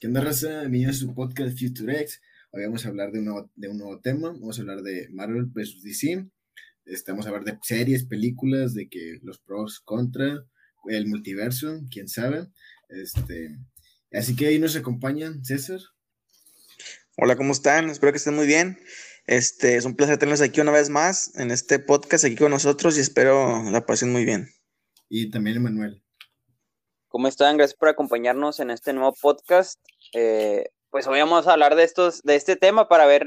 ¿Qué onda, raza? Bienvenidos a su podcast Future X. Hoy vamos a hablar de un, nuevo, de un nuevo tema. Vamos a hablar de Marvel vs. DC. Vamos a hablar de series, películas, de que los pros contra, el multiverso, quién sabe. Este, así que ahí nos acompañan César. Hola, ¿cómo están? Espero que estén muy bien. Este, es un placer tenerlos aquí una vez más en este podcast aquí con nosotros y espero la pasen muy bien. Y también Emanuel. ¿Cómo están? Gracias por acompañarnos en este nuevo podcast. Eh, pues hoy vamos a hablar de estos, de este tema para ver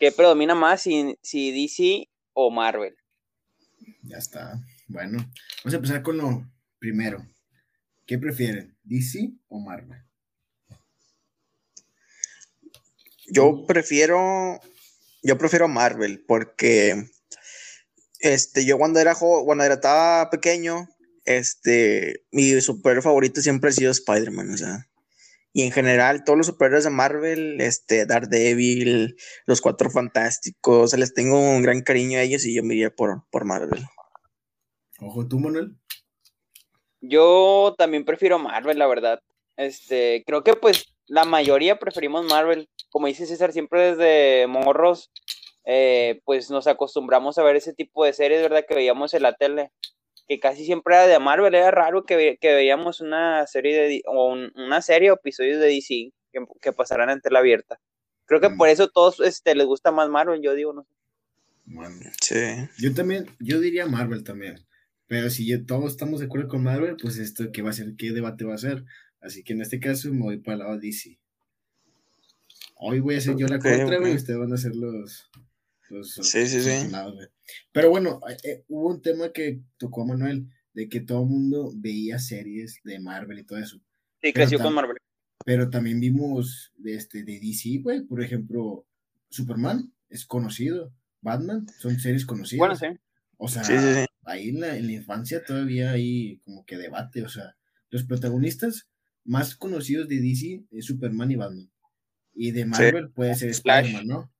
qué predomina más, si, si DC o Marvel. Ya está. Bueno, vamos a empezar con lo primero. ¿Qué prefieren, DC o Marvel? Yo prefiero, yo prefiero Marvel porque, este, yo cuando era cuando era estaba pequeño, este, mi superhéroe favorito siempre ha sido Spider-Man, o sea. Y en general, todos los superhéroes de Marvel, este, Daredevil, los Cuatro Fantásticos, les tengo un gran cariño a ellos y yo me iría por, por Marvel. Ojo, ¿tú, Manuel? Yo también prefiero Marvel, la verdad. Este, creo que pues la mayoría preferimos Marvel. Como dice César, siempre desde morros, eh, pues nos acostumbramos a ver ese tipo de series, ¿verdad? Que veíamos en la tele que casi siempre era de Marvel, era raro que, que veíamos una serie de, o una serie o episodios de DC que, que pasaran en tela abierta. Creo que por mm. eso todos este, les gusta más Marvel, yo digo, no sé. Bueno, sí. Yo también, yo diría Marvel también. Pero si todos estamos de acuerdo con Marvel, pues esto qué va a ser, qué debate va a ser. Así que en este caso me voy para el lado DC. Hoy voy a ser yo la contra, y ustedes van a ser los, sí, sí, sí. Pero bueno, eh, eh, hubo un tema que tocó a Manuel, de que todo el mundo veía series de Marvel y todo eso. Sí, creció con Marvel. Pero también vimos de, este, de DC, güey, por ejemplo, Superman es conocido, Batman son series conocidas. Bueno, sí. O sea, ahí en la, en la infancia todavía hay como que debate, o sea, los protagonistas más conocidos de DC es Superman y Batman. Y de Marvel puede ser Spider-Man, ¿no?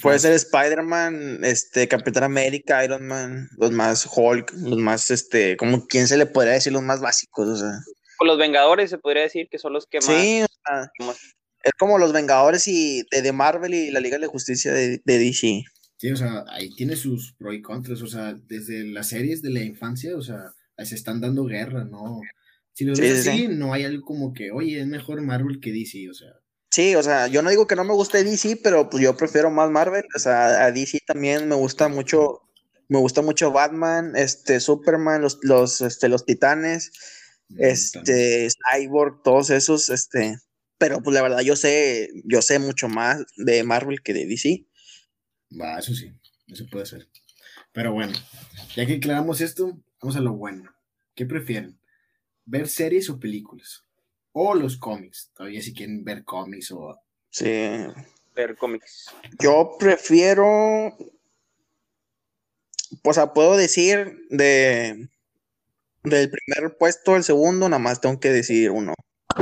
Puede ser Spider-Man, este, Capitán América, Iron Man, los más Hulk, los más, este, como quién se le podría decir, los más básicos, o sea. O los Vengadores se podría decir que son los que más. Sí, o sea, es como los Vengadores y de, Marvel y la Liga de Justicia de, DC. Sí, o sea, ahí tiene sus pros y contras, o sea, desde las series de la infancia, o sea, se están dando guerra, ¿no? Si lo ves así, no hay algo como que, oye, es mejor Marvel que DC, o sea. Sí, o sea, yo no digo que no me guste DC, pero pues yo prefiero más Marvel. O sea, a DC también me gusta mucho, me gusta mucho Batman, este, Superman, los, los, este, los Titanes, este, Cyborg, todos esos, este, pero pues la verdad yo sé, yo sé mucho más de Marvel que de DC. Va, eso sí, eso puede ser. Pero bueno, ya que aclaramos esto, vamos a lo bueno. ¿Qué prefieren? ¿Ver series o películas? O los cómics, todavía si quieren ver cómics o... Sí. Ver cómics. Yo prefiero... Pues puedo decir de... Del primer puesto al segundo, nada más tengo que decir uno.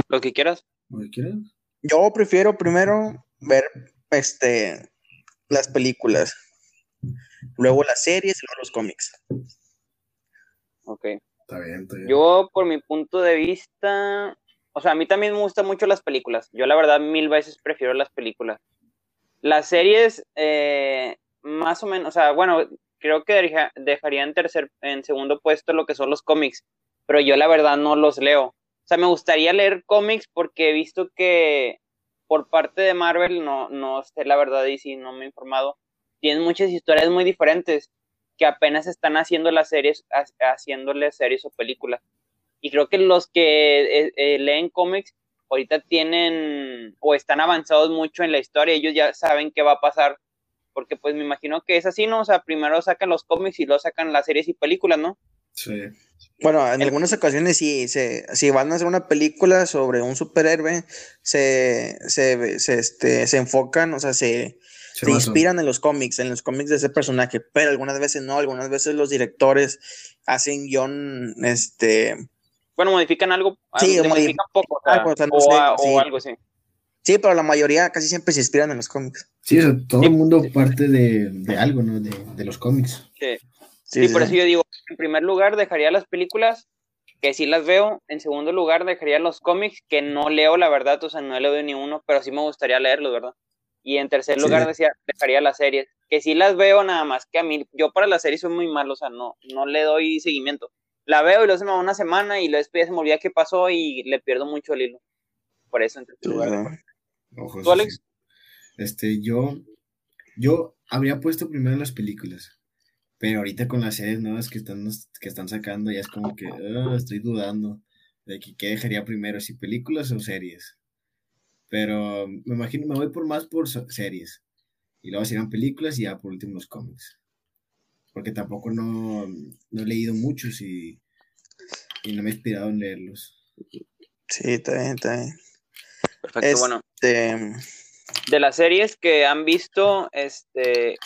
Lo que quieras. Lo que quieras. Yo prefiero primero ver este las películas, luego las series y luego los cómics. Ok. Está bien, está bien. Yo, por mi punto de vista, o sea, a mí también me gustan mucho las películas. Yo la verdad mil veces prefiero las películas. Las series, eh, más o menos, o sea, bueno, creo que dejaría en tercer, en segundo puesto lo que son los cómics, pero yo la verdad no los leo. O sea, me gustaría leer cómics porque he visto que por parte de Marvel, no, no sé la verdad y si no me he informado, tienen muchas historias muy diferentes que apenas están haciendo las series, haciéndole series o películas. Y creo que los que eh, eh, leen cómics ahorita tienen o están avanzados mucho en la historia, ellos ya saben qué va a pasar, porque pues me imagino que es así, ¿no? O sea, primero sacan los cómics y luego sacan las series y películas, ¿no? Sí. Bueno, en algunas ocasiones sí, se, si van a hacer una película sobre un superhéroe, se, se, se, este, se enfocan, o sea, se, se inspiran en los cómics, en los cómics de ese personaje, pero algunas veces no, algunas veces los directores hacen guion, este, bueno, modifican algo, sí, modifican poco, o, algo así. Sí, pero la mayoría casi siempre se inspiran en los cómics. Sí, todo el mundo parte de, de, algo, ¿no? De, de los cómics. Sí. Sí, por eso yo digo, en primer lugar dejaría las películas que sí las veo. En segundo lugar, dejaría los cómics, que no leo, la verdad, o sea, no leído ni uno, pero sí me gustaría leerlos, ¿verdad? Y en tercer lugar, decía, dejaría las series, que sí las veo nada más que a mí. Yo para las series soy muy malo, o sea, no, no le doy seguimiento. La veo y me va una semana y luego ya se me olvida qué pasó y le pierdo mucho el hilo. Por eso, en tercer lugar. ¿Tú, Alex? Este, yo, yo habría puesto primero las películas. Pero ahorita con las series nuevas que están, que están sacando, ya es como que ah, estoy dudando de que, qué dejaría primero, si películas o series. Pero me imagino, me voy por más por series. Y luego serán películas y ya por último los cómics. Porque tampoco no, he leído muchos y, y, no me he inspirado en leerlos. Sí, está bien, está bien. Perfecto, bueno. Este, de las series que han visto, este,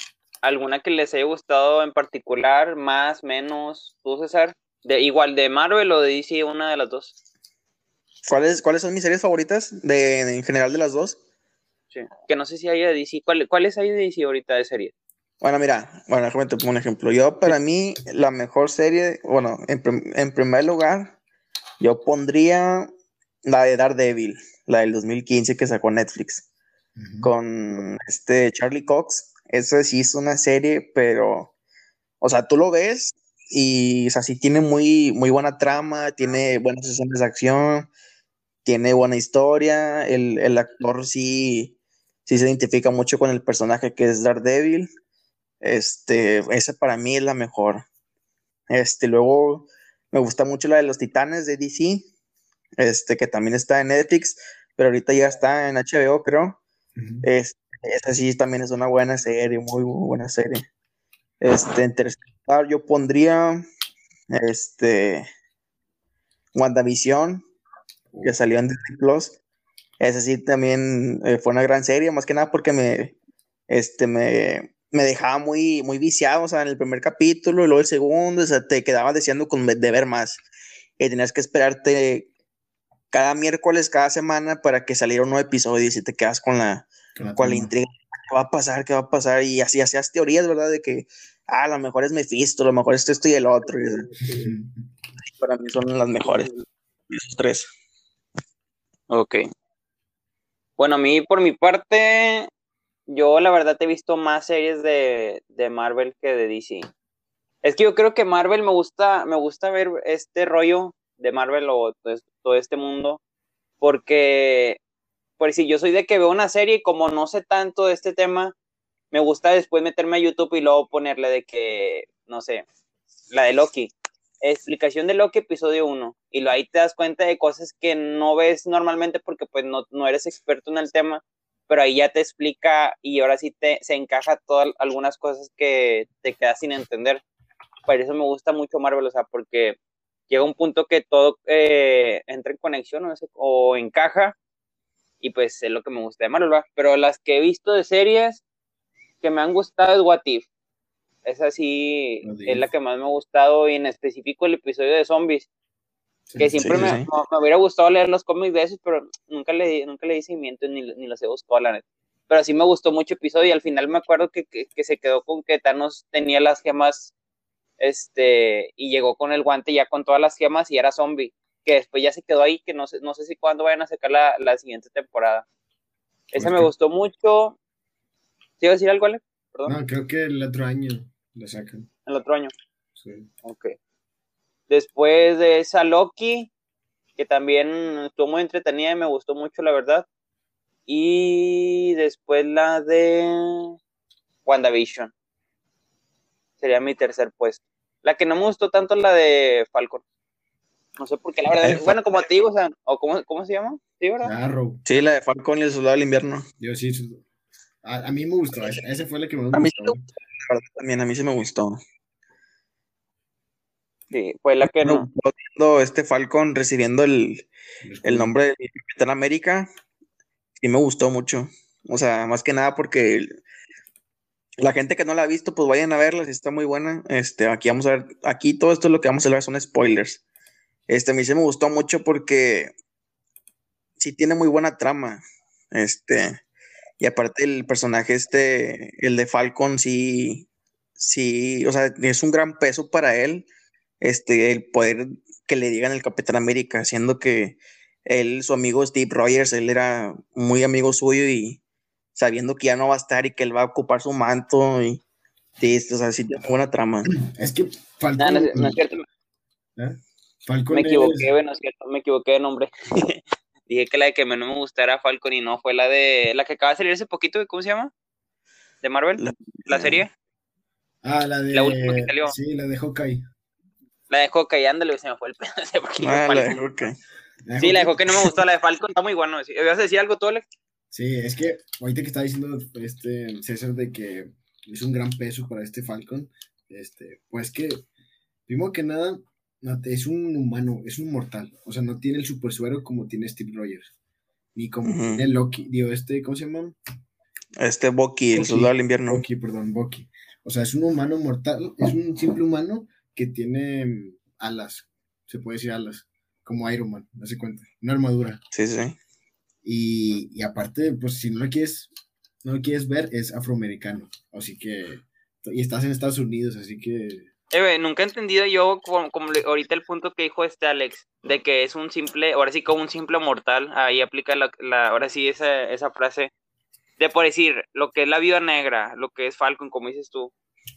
alguna que les haya gustado en particular, más, menos, tú César, de, igual de Marvel o de DC, una de las dos. ¿Cuáles, ¿Cuáles son mis series favoritas de, en general de las dos? Sí, que no sé si hay de DC. ¿Cuáles hay de DC ahorita de serie? Bueno, mira, bueno, déjame te pongo un ejemplo. Yo, para mí, la mejor serie, bueno, en, primer lugar, yo pondría la de Daredevil, la del 2015 que sacó Netflix, con este Charlie Cox. Eso sí es una serie, pero, o sea, tú lo ves y, o sea, sí tiene muy, muy buena trama, tiene buenas escenas de acción, tiene buena historia, el, actor sí, sí se identifica mucho con el personaje que es Daredevil. Este, esa para mí es la mejor. Este, luego me gusta mucho la de los Titanes de DC, este, que también está en Netflix, pero ahorita ya está en HBO, creo. Este, esa sí también es una buena serie, muy, muy buena serie. Este, en tercer lugar, yo pondría este WandaVision, que salió en Disney Plus. Esa sí también eh, fue una gran serie, más que nada porque me, este, me, me dejaba muy, muy viciado, o sea, en el primer capítulo y luego el segundo, o sea, te quedabas deseando con, de ver más. Y tenías que esperarte cada miércoles, cada semana para que saliera un nuevo episodio y si te quedas con la, con la, intriga, ¿qué va a pasar? ¿Qué va a pasar? Y así hacías teorías, ¿verdad? De que, ah, a lo mejor es Mephisto, a lo mejor es esto y el otro. para mí son las mejores, esos tres. Ok. Bueno, a mí por mi parte, yo la verdad he visto más series de, Marvel que de DC. Es que yo creo que Marvel me gusta, me gusta ver este rollo de Marvel o todo este mundo, porque, por si yo soy de que veo una serie y como no sé tanto de este tema, me gusta después meterme a YouTube y luego ponerle de que, no sé, la de Loki explicación de Loki episodio 1 y ahí te das cuenta de cosas que no ves normalmente porque pues no, no eres experto en el tema, pero ahí ya te explica y ahora sí te se encaja todas algunas cosas que te quedas sin entender. Por eso me gusta mucho Marvel, o sea, porque llega un punto que todo eh, entra en conexión o, o encaja y pues es lo que me gusta de Marvel, pero las que he visto de series que me han gustado es What If esa sí es la que más me ha gustado y en específico el episodio de zombies. Que siempre me, me, hubiera gustado leer los cómics de esos, pero nunca le, nunca le di seguimiento ni, ni los he buscado, la neta. Pero sí me gustó mucho el episodio y al final me acuerdo que, que, se quedó con que Thanos tenía las gemas este, y llegó con el guante ya con todas las gemas y era zombie. Que después ya se quedó ahí, que no sé, no sé si cuándo vayan a sacar la, la siguiente temporada. Esa me gustó mucho. ¿Sí iba a decir algo, Ale? Perdón. No, creo que el otro año. Le sacan. El otro año. Sí. Ok. Después de esa Loki, que también estuvo muy entretenida y me gustó mucho, la verdad. Y después la de WandaVision. Sería mi tercer puesto. La que no me gustó tanto es la de Falcon. No sé por qué, la verdad. Bueno, como te digo, o sea, ¿o cómo, se llama? Sí, ¿verdad? Sí, la de Falcon y el Soldado del Invierno. Yo sí. A, mí me gustó. Esa, fue la que me gustó también a mí sí me gustó. Sí, fue la que no. Este Falcon recibiendo el, nombre de Capitán América, sí me gustó mucho. O sea, más que nada porque la gente que no la ha visto, pues vayan a verla, si está muy buena. Este, aquí vamos a ver, aquí todo esto lo que vamos a ver son spoilers. Este, a mí sí me gustó mucho porque sí tiene muy buena trama. Este, y aparte el personaje este, el de Falcon, sí, sí, o sea, es un gran peso para él este, el poder que le digan el Capitán América, siendo que él, su amigo Steve Rogers, él era muy amigo suyo y sabiendo que ya no va a estar y que él va a ocupar su manto y sí, o sea, sí tiene buena trama. Es que Falcon... No, no, es cierto. ¿Eh? me equivoqué, bueno, es cierto, me equivoqué de nombre. Dije que la de que no me gustara Falcon y no, fue la de la que acaba de salir hace poquito, ¿cómo se llama? ¿De Marvel? ¿La, serie? Ah, la de... La última que salió. Sí, la de Hawkeye. La de Hawkeye, ándale, se me fue el pedo. ah, la de Hawkeye. Sí, la de Hawkeye no me gustó, la de Falcon está muy bueno. ¿Vas a decir algo tú, Alex? Sí, es que ahorita que está diciendo este César de que es un gran peso para este Falcon, este, pues que, primero que nada, es un humano, es un mortal. O sea, no tiene el super suero como tiene Steve Rogers. Ni como tiene Loki, digo, este, ¿cómo se llama? Este Bucky, el soldado del invierno. Bucky, perdón, Bucky. O sea, es un humano mortal, es un simple humano que tiene mm, alas, se puede decir alas, como Iron Man, no se cuenta, una armadura. Sí, sí. Y, y aparte, pues si no lo quieres, no lo quieres ver, es afroamericano. Así que, y estás en Estados Unidos, así que eh, nunca he entendido yo como, ahorita el punto que dijo este Alex, de que es un simple, ahora sí como un simple mortal, ahí aplica la, ahora sí esa, esa frase, de por decir, lo que es la vida negra, lo que es Falcon, como dices tú,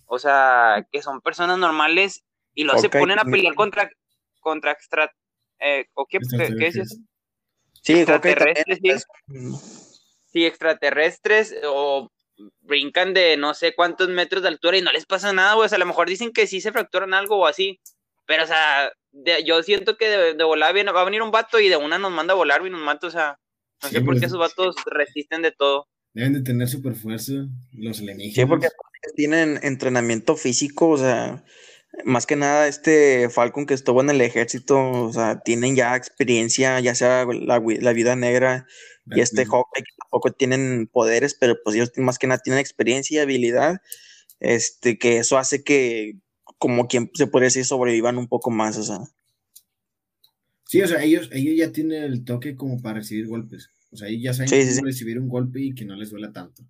o sea, que son personas normales y luego se ponen a pelear contra, contra extra, eh, ¿o qué, ¿qué, es eso? Sí, extraterrestres, sí, extraterrestres o brincan de no sé cuántos metros de altura y no les pasa nada, güey. O sea, a lo mejor dicen que sí se fracturan algo o así. Pero, o sea, yo siento que de, volar viene, va a venir un vato y de una nos manda a volar y nos mata, o sea, no sé por qué esos vatos resisten de todo. Deben de tener super fuerza los alienígenas. Sí, porque tienen entrenamiento físico, o sea, más que nada este Falcon que estuvo en el ejército, o sea, tienen ya experiencia, ya sea la, la vida negra, y este Hawkeye que tampoco tienen poderes, pero pues ellos más que nada tienen experiencia y habilidad, este, que eso hace que como quien se puede decir sobrevivan un poco más, o sea. Sí, o sea, ellos, ellos ya tienen el toque como para recibir golpes. O sea, ellos ya saben recibir un golpe y que no les duela tanto.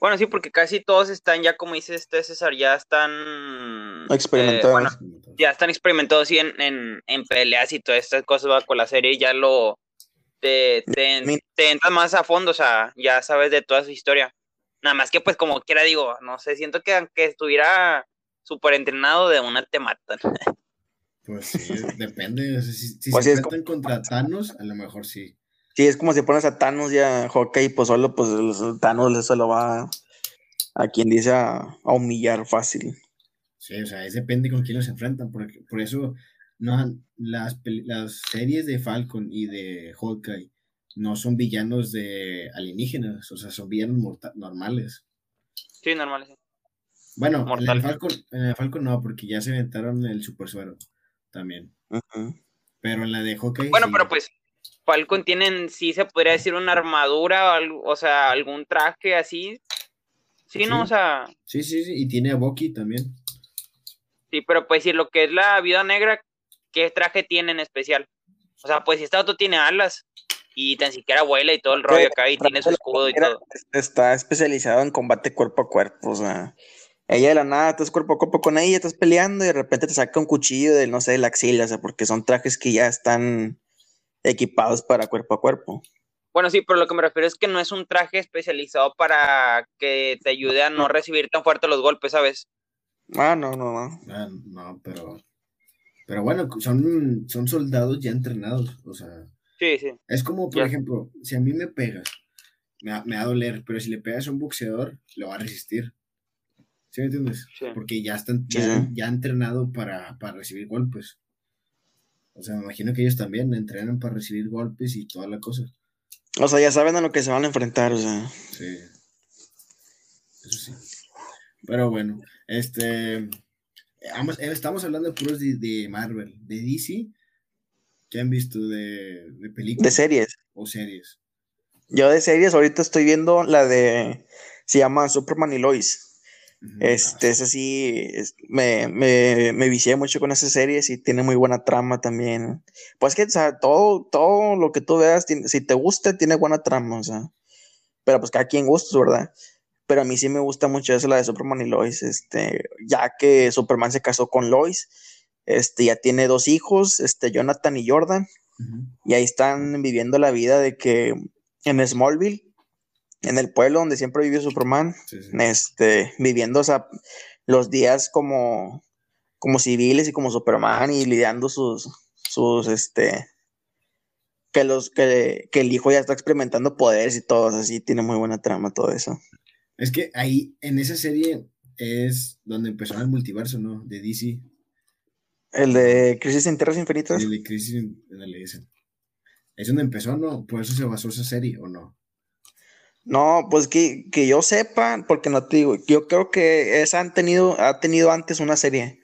Bueno, sí, porque casi todos están ya, como dice este César, ya están experimentados. ya están experimentados en, en, en, peleas y todas estas cosas va con la serie, ya lo, te, te, entras más a fondo, o sea, ya sabes de toda su historia. Nada más que pues como quiera digo, no sé, siento que aunque estuviera súper entrenado de una te matan. Pues sí, depende. Si, pues se enfrentan contra Thanos, a lo mejor sí. Sí, es como si pones a Thanos y a Hawkeye, pues solo pues Thanos se lo va a, quien dice a, humillar fácil. Sí, o sea, es depende con quién los enfrentan, porque por eso no, las, las series de Falcon y de Hawkeye no son villanos de alienígenas, o sea, son villanos normales. Sí, normales. Bueno, en el, Falcon, en Falcon no, porque ya se inventaron el super suero también. Pero en la de Hawkeye. Bueno, pero pues Falcon tienen, sí se podría decir una armadura, o, sea, algún traje así. Sí, ¿no? O sea. Sí, sí, sí, y tiene a Bucky también. Sí, pero pues si lo que es la vida negra, ¿qué traje tiene en especial? O sea, pues si este auto tiene alas y tan siquiera vuela y todo el rollo acá y tiene su escudo y todo. Está especializado en combate cuerpo a cuerpo, o sea, ella de la nada, estás cuerpo a cuerpo con ella, estás peleando y de repente te saca un cuchillo de, no sé, de la axila, o sea, porque son trajes que ya están equipados para cuerpo a cuerpo. Bueno, sí, pero lo que me refiero es que no es un traje especializado para que te ayude a no recibir tan fuerte los golpes, ¿sabes? Ah, no, no, no. Ah, no, pero pero bueno, son, son soldados ya entrenados, o sea. Sí, sí. Es como, por ejemplo, si a mí me pegas, me va, a doler, pero si le pegas a un boxeador, lo va a resistir. ¿Sí me entiendes? Porque ya están ya, entrenado para, recibir golpes. O sea, me imagino que ellos también entrenan para recibir golpes y toda la cosa. O sea, ya saben a lo que se van a enfrentar, o sea. Sí. Eso sí. Pero bueno, este. Eh, estamos hablando de puros de, Marvel, de DC. ¿Qué han visto de, de películas? De series. O series. Yo de series ahorita estoy viendo la de. Se llama Superman y Lois. Este, ese sí, me, me, me, vicié mucho con esa serie, sí tiene muy buena trama también. Pues que, o sea, todo, todo lo que tú veas, si te gusta, tiene buena trama, o sea. Pero pues cada quien gusta, ¿verdad? pero a mí sí me gusta mucho eso, la de Superman y Lois, este, ya que Superman se casó con Lois, este, ya tiene dos hijos, este, Jonathan y Jordan, y ahí están viviendo la vida de que en Smallville, en el pueblo donde siempre vivió Superman, este, viviendo los días como, como civiles y como Superman y lidiando sus, sus, este, que los, que, que el hijo ya está experimentando poderes y todo, así, tiene muy buena trama todo eso. Es que ahí, en esa serie, es donde empezó el multiverso, ¿no? De DC. El de Crisis en Tierras Infinitas. El de Crisis en, ese. Es donde empezó, ¿no? Por eso se basó esa serie, ¿o no? No, pues que, que, yo sepa, porque no te digo, yo creo que esa han tenido, ha tenido antes una serie.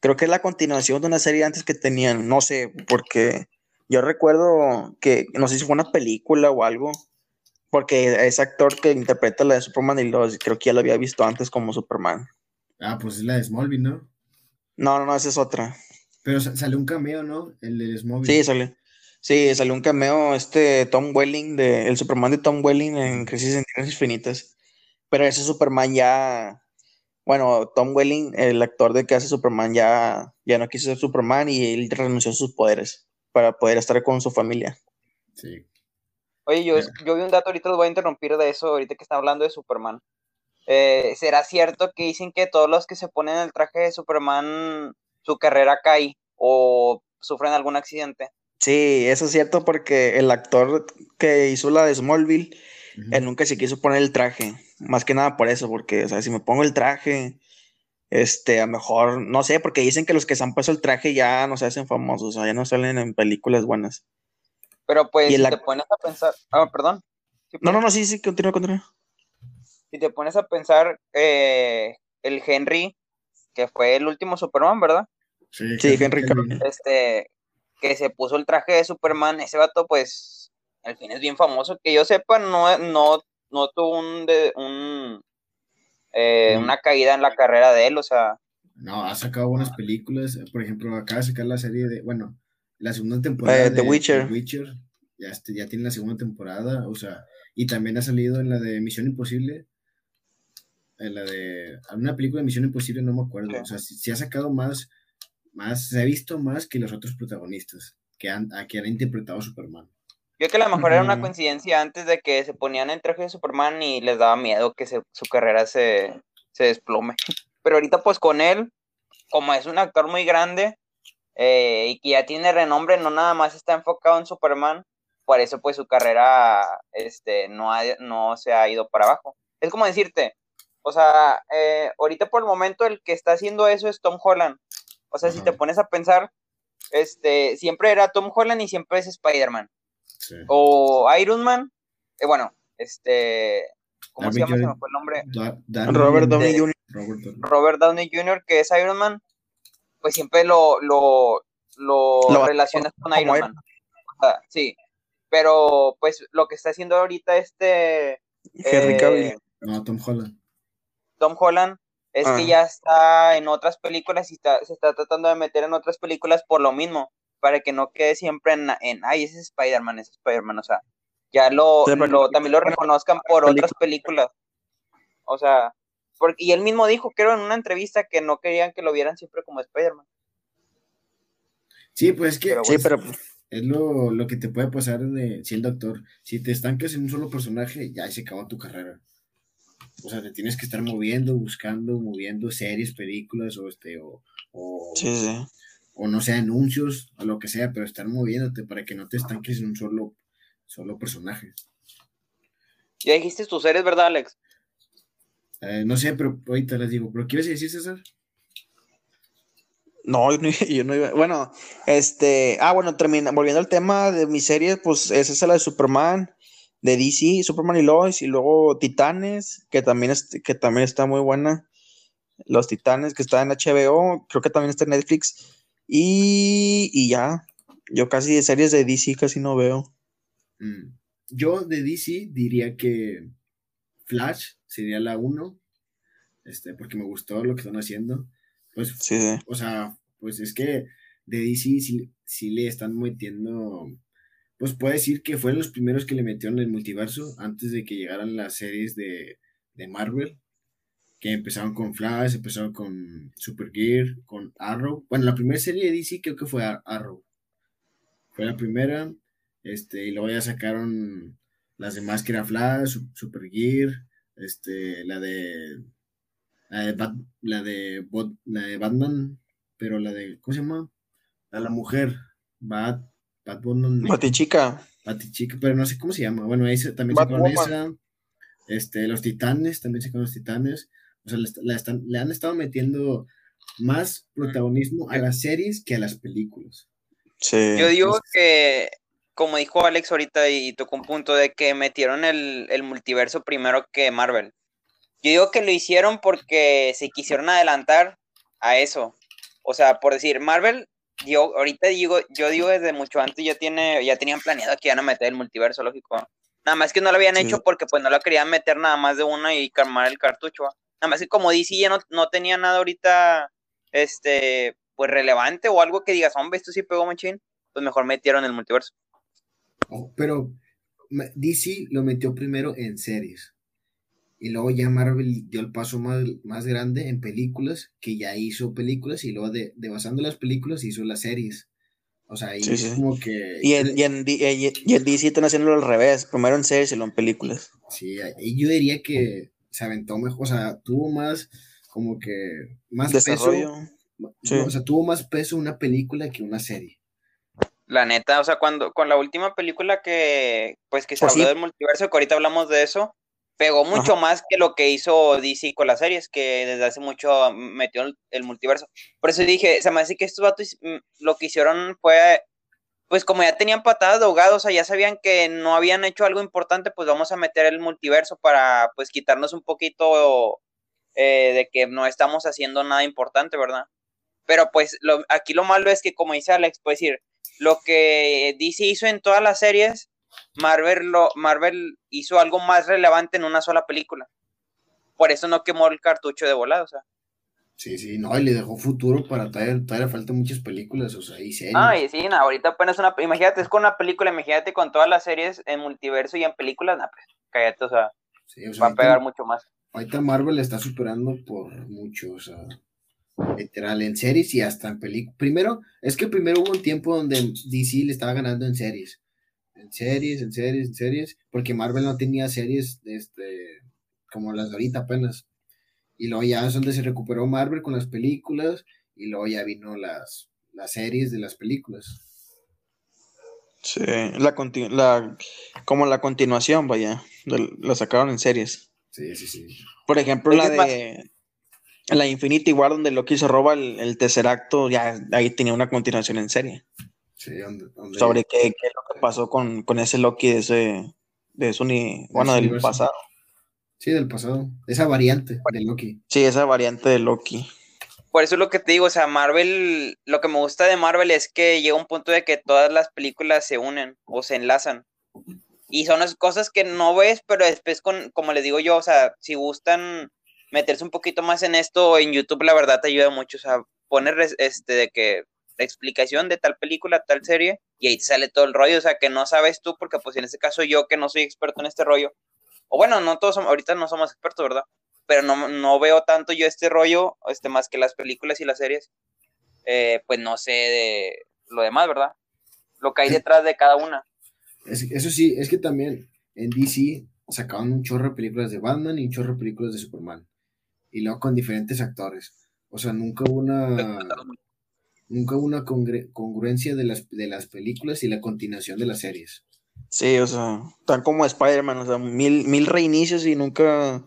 Creo que es la continuación de una serie antes que tenían, no sé, porque yo recuerdo que, no sé si fue una película o algo, porque ese actor que interpreta la de Superman y los, creo que ya lo había visto antes como Superman. Ah, pues es la de Smallville, ¿no? No, no, no, esa es otra. Pero salió un cameo, ¿no? El de Smallville. Sí, salió. Sí, salió un cameo este Tom Welling, de, el Superman de Tom Welling en Crisis en Tierras Infinitas. Pero ese Superman ya, bueno, Tom Welling, el actor de que hace Superman, ya, ya no quiso ser Superman y él renunció a sus poderes para poder estar con su familia. Sí. Oye, yo, yo vi un dato, ahorita los voy a interrumpir de eso, ahorita que están hablando de Superman. Eh, ¿Será cierto que dicen que todos los que se ponen el traje de Superman, su carrera cae o sufren algún accidente? Sí, eso es cierto porque el actor que hizo la de Smallville, él nunca se quiso poner el traje. Más que nada por eso, porque, o sea, si me pongo el traje, este, a lo mejor, no sé, porque dicen que los que se han puesto el traje ya no se hacen famosos, o sea, ya no salen en películas buenas. Pero pues, si te pones a pensar. Ah, perdón. no, no, no, sí, sí, continúa, continúa. Si te pones a pensar, eh, el Henry, que fue el último Superman, ¿verdad? Sí, sí Henry Este, que se puso el traje de Superman, ese vato, pues, al fin es bien famoso. Que yo sepa, no, no, no tuvo un, de, un eh, una caída en la carrera de él, o sea. No, ha sacado buenas películas. Por ejemplo, acaba de sacar la serie de, bueno, la segunda temporada eh, de The Witcher. Witcher. Ya, este, ya tiene la segunda temporada, o sea, y también ha salido en la de Misión Imposible. En la de. Una película de Misión Imposible, no me acuerdo. O sea, si, ha sacado más, más. Se ha visto más que los otros protagonistas que han, que han interpretado a Superman. Yo creo que a lo mejor era una coincidencia antes de que se ponían en traje de Superman y les daba miedo que su carrera se, se desplome. Pero ahorita, pues con él, como es un actor muy grande, eh, y que ya tiene renombre, no nada más está enfocado en Superman, por eso pues su carrera este, no, no se ha ido para abajo. Es como decirte, o sea, eh, ahorita por el momento el que está haciendo eso es Tom Holland. O sea, si te pones a pensar, este, siempre era Tom Holland y siempre es Spider-Man. O Iron Man, eh, bueno, este, ¿cómo se llama? Se me fue el nombre. Robert Downey Jr. Robert Downey Jr., que es Iron Man, pues siempre lo, lo, lo, relacionas con Iron Man. sí, pero pues lo que está haciendo ahorita este... Henry Cavill. Eh, no, Tom Holland. Tom Holland es que ah. ya está en otras películas y se está tratando de meter en otras películas por lo mismo, para que no quede siempre en, en ay, ese es Spider-Man, ese es Spider-Man, o sea, ya lo, lo también lo reconozcan por otras películas. O sea, y él mismo dijo, creo, en una entrevista que no querían que lo vieran siempre como Spider-Man. Sí, pues que sí, pero... es lo, que te puede pasar de, si el doctor, si te estancas en un solo personaje, ya se acabó tu carrera. O sea, te tienes que estar moviendo, buscando, moviendo series, películas o este, o, o, o no sé, anuncios, o lo que sea, pero estar moviéndote para que no te estanques en un solo, solo personaje. Ya dijiste tus series, ¿verdad, Alex? Eh, no sé, pero ahorita les digo, ¿pero quieres decir, César? No, yo no, iba. Bueno, este. Ah, bueno, termina. Volviendo al tema de mi serie, pues esa es la de Superman, de DC, Superman y Lois, y luego Titanes, que también, que también está muy buena. Los Titanes, que está en HBO, creo que también está en Netflix. Y, y ya. Yo casi de series de DC casi no veo. Mm. Yo de DC diría que Flash sería la 1, este, porque me gustó lo que están haciendo. Pues, o sea, pues es que de DC sí, le están metiendo, pues puede decir que fueron los primeros que le metieron el multiverso antes de que llegaran las series de, Marvel, que empezaron con Flash, empezaron con Supergear, con Arrow. Bueno, la primera serie de DC creo que fue Arrow. Fue la primera, este, y luego ya sacaron las demás que era Flash, Supergear, este, la de la de, la de, de Batman, pero la de, ¿cómo se llama? La de la mujer, Bat, Batwoman. Batichica. Batichica, pero no sé cómo se llama. Bueno, ahí también se con esa. Este, los titanes, también se con los titanes. O sea, le, están, le han estado metiendo más protagonismo a las series que a las películas. Sí. Yo digo que, como dijo Alex ahorita y tocó un punto de que metieron el, el multiverso primero que Marvel. Yo digo que lo hicieron porque se quisieron adelantar a eso. O sea, por decir, Marvel, yo ahorita digo, yo digo desde mucho antes ya tiene, ya tenían planeado que iban a meter el multiverso, lógico. Nada más que no lo habían hecho porque pues no lo querían meter nada más de una y calmar el cartucho. Nada más que como DC ya no, no tenía nada ahorita, este, pues relevante o algo que digas, hombre, esto sí pegó machín, pues mejor metieron el multiverso. Oh, pero DC lo metió primero en series. Y luego ya Marvel dio el paso más, más grande en películas, que ya hizo películas y luego de, de basando las películas hizo las series. O sea, y es como que. Y en, y, en, y en DC están haciéndolo al revés, primero en series y luego en películas. Sí, y yo diría que se aventó mejor, o sea, tuvo más, como que, más Desarrollo. peso. O sea, tuvo más peso una película que una serie. La neta, o sea, cuando, con la última película que, pues, que se pues habló del multiverso, que ahorita hablamos de eso, pegó mucho más que lo que hizo DC con las series, que desde hace mucho metió el, multiverso. Por eso dije, se me hace que estos vatos mm, lo que hicieron fue, pues como ya tenían patadas de ahogado, o sea, ya sabían que no habían hecho algo importante, pues vamos a meter el multiverso para, pues, quitarnos un poquito eh, de que no estamos haciendo nada importante, ¿verdad? Pero pues lo, aquí lo malo es que, como dice Alex, pues decir, lo que DC hizo en todas las series, Marvel, lo, Marvel hizo algo más relevante en una sola película. Por eso no quemó el cartucho de volado, o sea. Sí, sí, no, y le dejó futuro para traer, todavía falta muchas películas, o sea, y series. Ah, y sí, ahorita apenas una, imagínate, es con una película, imagínate con todas las series en multiverso y en películas, nah, pues, cállate, o sea, va a pegar mucho más. Ahorita Marvel está superando por mucho, o sea, literal, en series y hasta en películas. Primero, es que primero hubo un tiempo donde DC le estaba ganando en series en series, en series, en series, porque Marvel no tenía series este, como las de ahorita apenas. Y luego ya es donde se recuperó Marvel con las películas y luego ya vino las, las series de las películas. Sí, la, la como la continuación, vaya, la sacaron en series. Sí, sí, sí. Por ejemplo, la de la Infinity War, donde Loki se roba el, el tercer acto, ya ahí tenía una continuación en serie. Sobre qué, es lo que pasó con, ese Loki de ese, de bueno, del pasado. Sí, del pasado. Esa variante de Loki. Sí, esa variante de Loki. Por eso es lo que te digo, o sea, Marvel, lo que me gusta de Marvel es que llega un punto de que todas las películas se unen o se enlazan. Y son las cosas que no ves, pero después, con, como les digo yo, o sea, si gustan meterse un poquito más en esto, en YouTube la verdad te ayuda mucho, o sea, poner este de que explicación de tal película, tal serie, y ahí te sale todo el rollo, o sea, que no sabes tú, porque pues en este caso yo que no soy experto en este rollo, o bueno, no todos ahorita no somos expertos, ¿verdad? Pero no, no veo tanto yo este rollo, este, más que las películas y las series, eh, pues no sé de lo demás, ¿verdad? Lo que hay detrás de cada una. eso sí, es que también en DC sacaban un chorro de películas de Batman y un chorro de películas de Superman. Y luego con diferentes actores. O sea, nunca hubo una nunca hubo una congruencia de las, de las películas y la continuación de las series. Sí, o sea, tan como Spider-Man, o sea, mil, mil reinicios y nunca,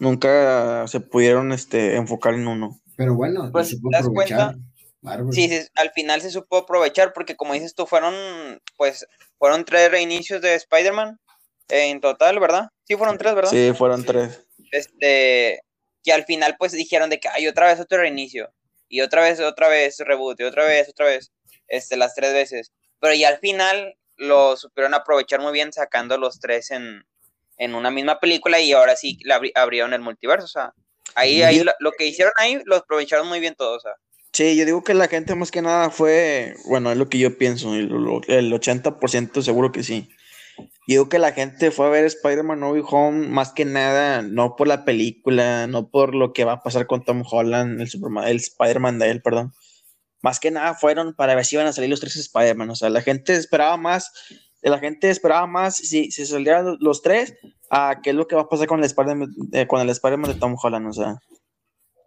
nunca se pudieron este, enfocar en uno. Pero bueno, pues, se pudo aprovechar. Sí, al final se supo aprovechar porque como dices tú, fueron, pues, fueron tres reinicios de Spider-Man en total, ¿verdad? Sí, fueron tres, ¿verdad? Sí, fueron tres. Este, que al final pues dijeron de que hay otra vez otro reinicio y otra vez, otra vez reboot, y otra vez, otra vez, este, las tres veces. Pero ya al final lo supieron aprovechar muy bien sacando los tres en, una misma película y ahora sí abrieron el multiverso. O sea, ahí, ahí lo, que hicieron ahí lo aprovecharon muy bien todos. O sea. Sí, yo digo que la gente más que nada fue, bueno, es lo que yo pienso, el, el 80% seguro que sí. Yo digo que la gente fue a ver Spider-Man No Way Home más que nada, no por la película, no por lo que va a pasar con Tom Holland, el, Superman, el Spider-Man de él, perdón. Más que nada fueron para ver si iban a salir los tres Spider-Man. O sea, la gente esperaba más, la gente esperaba más si, si salieran los tres a qué es lo que va a pasar con el Spider-Man eh, con el Spider de Tom Holland. O sea,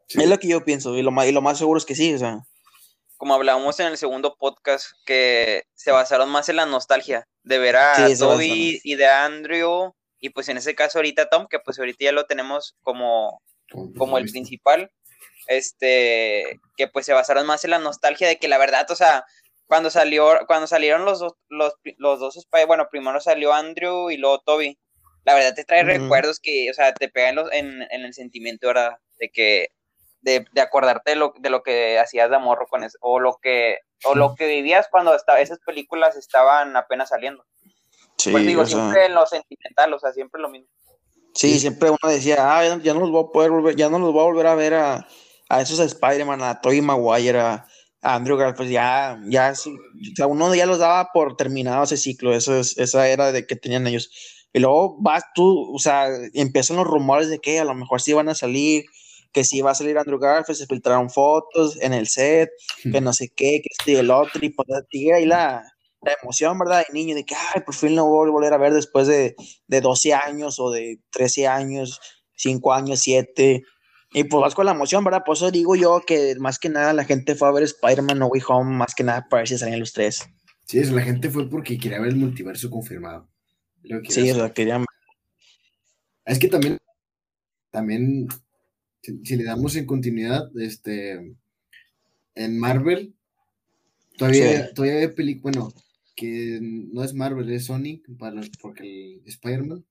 es lo que yo pienso y lo, más, y lo más seguro es que sí. O sea, como hablábamos en el segundo podcast, que se basaron más en la nostalgia de ver a Toby y de Andrew, y pues en ese caso ahorita Tom, que pues ahorita ya lo tenemos como, como el principal, este, que pues se basaron más en la nostalgia de que la verdad, o sea, cuando salió, cuando salieron los dos, los, los dos bueno, primero salió Andrew y luego Toby, la verdad te trae recuerdos que, o sea, te pegan en, en el sentimiento, ¿verdad? De que de, de acordarte de lo, de lo que hacías de amor con eso, o lo que, o lo que vivías cuando estaba, esas películas estaban apenas saliendo. Sí, pues digo, siempre en lo sentimental, o sea, siempre lo mismo. Sí, siempre uno decía, ah, ya no los voy a poder volver, ya no los voy a volver a ver a, a esos Spider-Man, a Tobey Maguire, a, Andrew Garfield, pues ya, ya, o sea, uno ya los daba por terminado ese ciclo, eso es, esa era de que tenían ellos. Y luego vas tú, o sea, empiezan los rumores de que a lo mejor sí van a salir, que si va a salir Andrew Garfield, se filtraron fotos en el set, que no sé qué, que este y el otro, y pues ahí la, la emoción, ¿verdad? De niño, de que, ay, por fin lo voy a volver a ver después de, de 12 años o de 13 años, 5 años, 7. Y pues vas con la emoción, ¿verdad? Por eso digo yo que más que nada la gente fue a ver Spider-Man No Way Home, más que nada para ver si salían los tres. Sí, eso, la gente fue porque quería ver el multiverso confirmado. sí, o sea, querían. Es que también, también si, le damos en continuidad, este, en Marvel, todavía, todavía hay película, bueno, que no es Marvel, es Sony, para, porque el Spider-Man.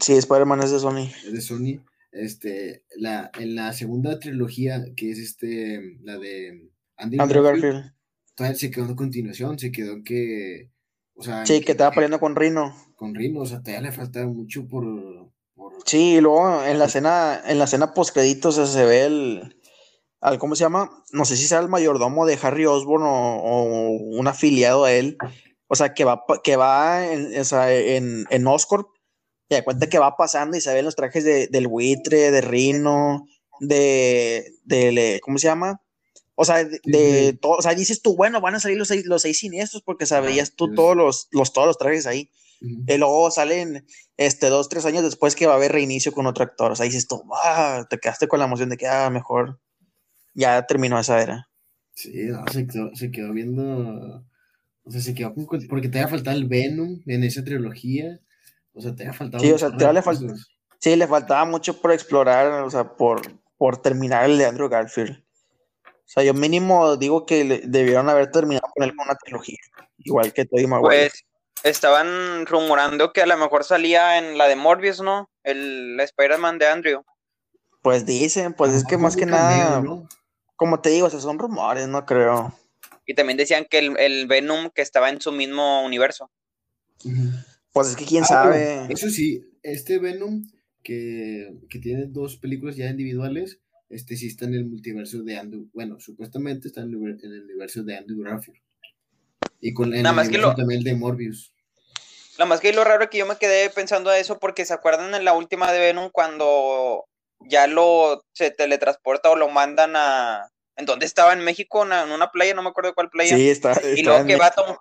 Sí, Spider-Man es de Sony. Es de Sony. Este, la, en la segunda trilogía, que es este, la de Andrew Garfield, todavía se quedó en continuación, se quedó en que, o sea, sí, que, estaba peleando con Rino. Con Rino, o sea, todavía le faltaba mucho por, Sí, y luego en la escena, en la escena post créditos se ve el, ¿cómo se llama? No sé si sea el mayordomo de Harry Osborn o, un afiliado a él. O sea, que va, que va en, o sea, en, en Oscorp y da cuenta que va pasando y se ven los trajes de, del buitre, de Rino, de, de, ¿cómo se llama? O sea, de, todo, o sea, dices tú, bueno, van a salir los seis, los seis siniestros porque sabías tú todos los, los, todos los trajes ahí. Y luego salen este, dos, tres años después que va a haber reinicio con otro actor. O sea, dices tú, ah, te quedaste con la emoción de que, ah, mejor ya terminó esa era. Sí, se, quedó, se, quedó, viendo. O sea, se quedó con, porque te había faltado el Venom en esa trilogía. O sea, te había faltado. Sí, o sea, te le faltaba. Sí, le faltaba mucho por explorar, o sea, por, por terminar el de Andrew Garfield. O sea, yo mínimo digo que debieron haber terminado con él con una trilogía, igual que Teddy Maguire. Pues, estaban rumorando que a lo mejor salía en la de Morbius, ¿no? El Spider-Man de Andrew. Pues dicen, pues es que más que nada, como te digo, o son rumores, no creo. Y también decían que el, Venom que estaba en su mismo universo. Pues es que quién ah, sabe. Eso sí, este Venom que, tiene dos películas ya individuales, este sí está en el multiverso de Andrew. Bueno, supuestamente está en el, universo de Andrew Garfield. Y con el, más que lo, también de Morbius. Nada más que lo raro es que yo me quedé pensando a eso porque se acuerdan en la última de Venom cuando ya lo se teletransporta o lo mandan a en dónde estaba en México en una playa no me acuerdo cuál playa. Sí está, y luego que va a Tom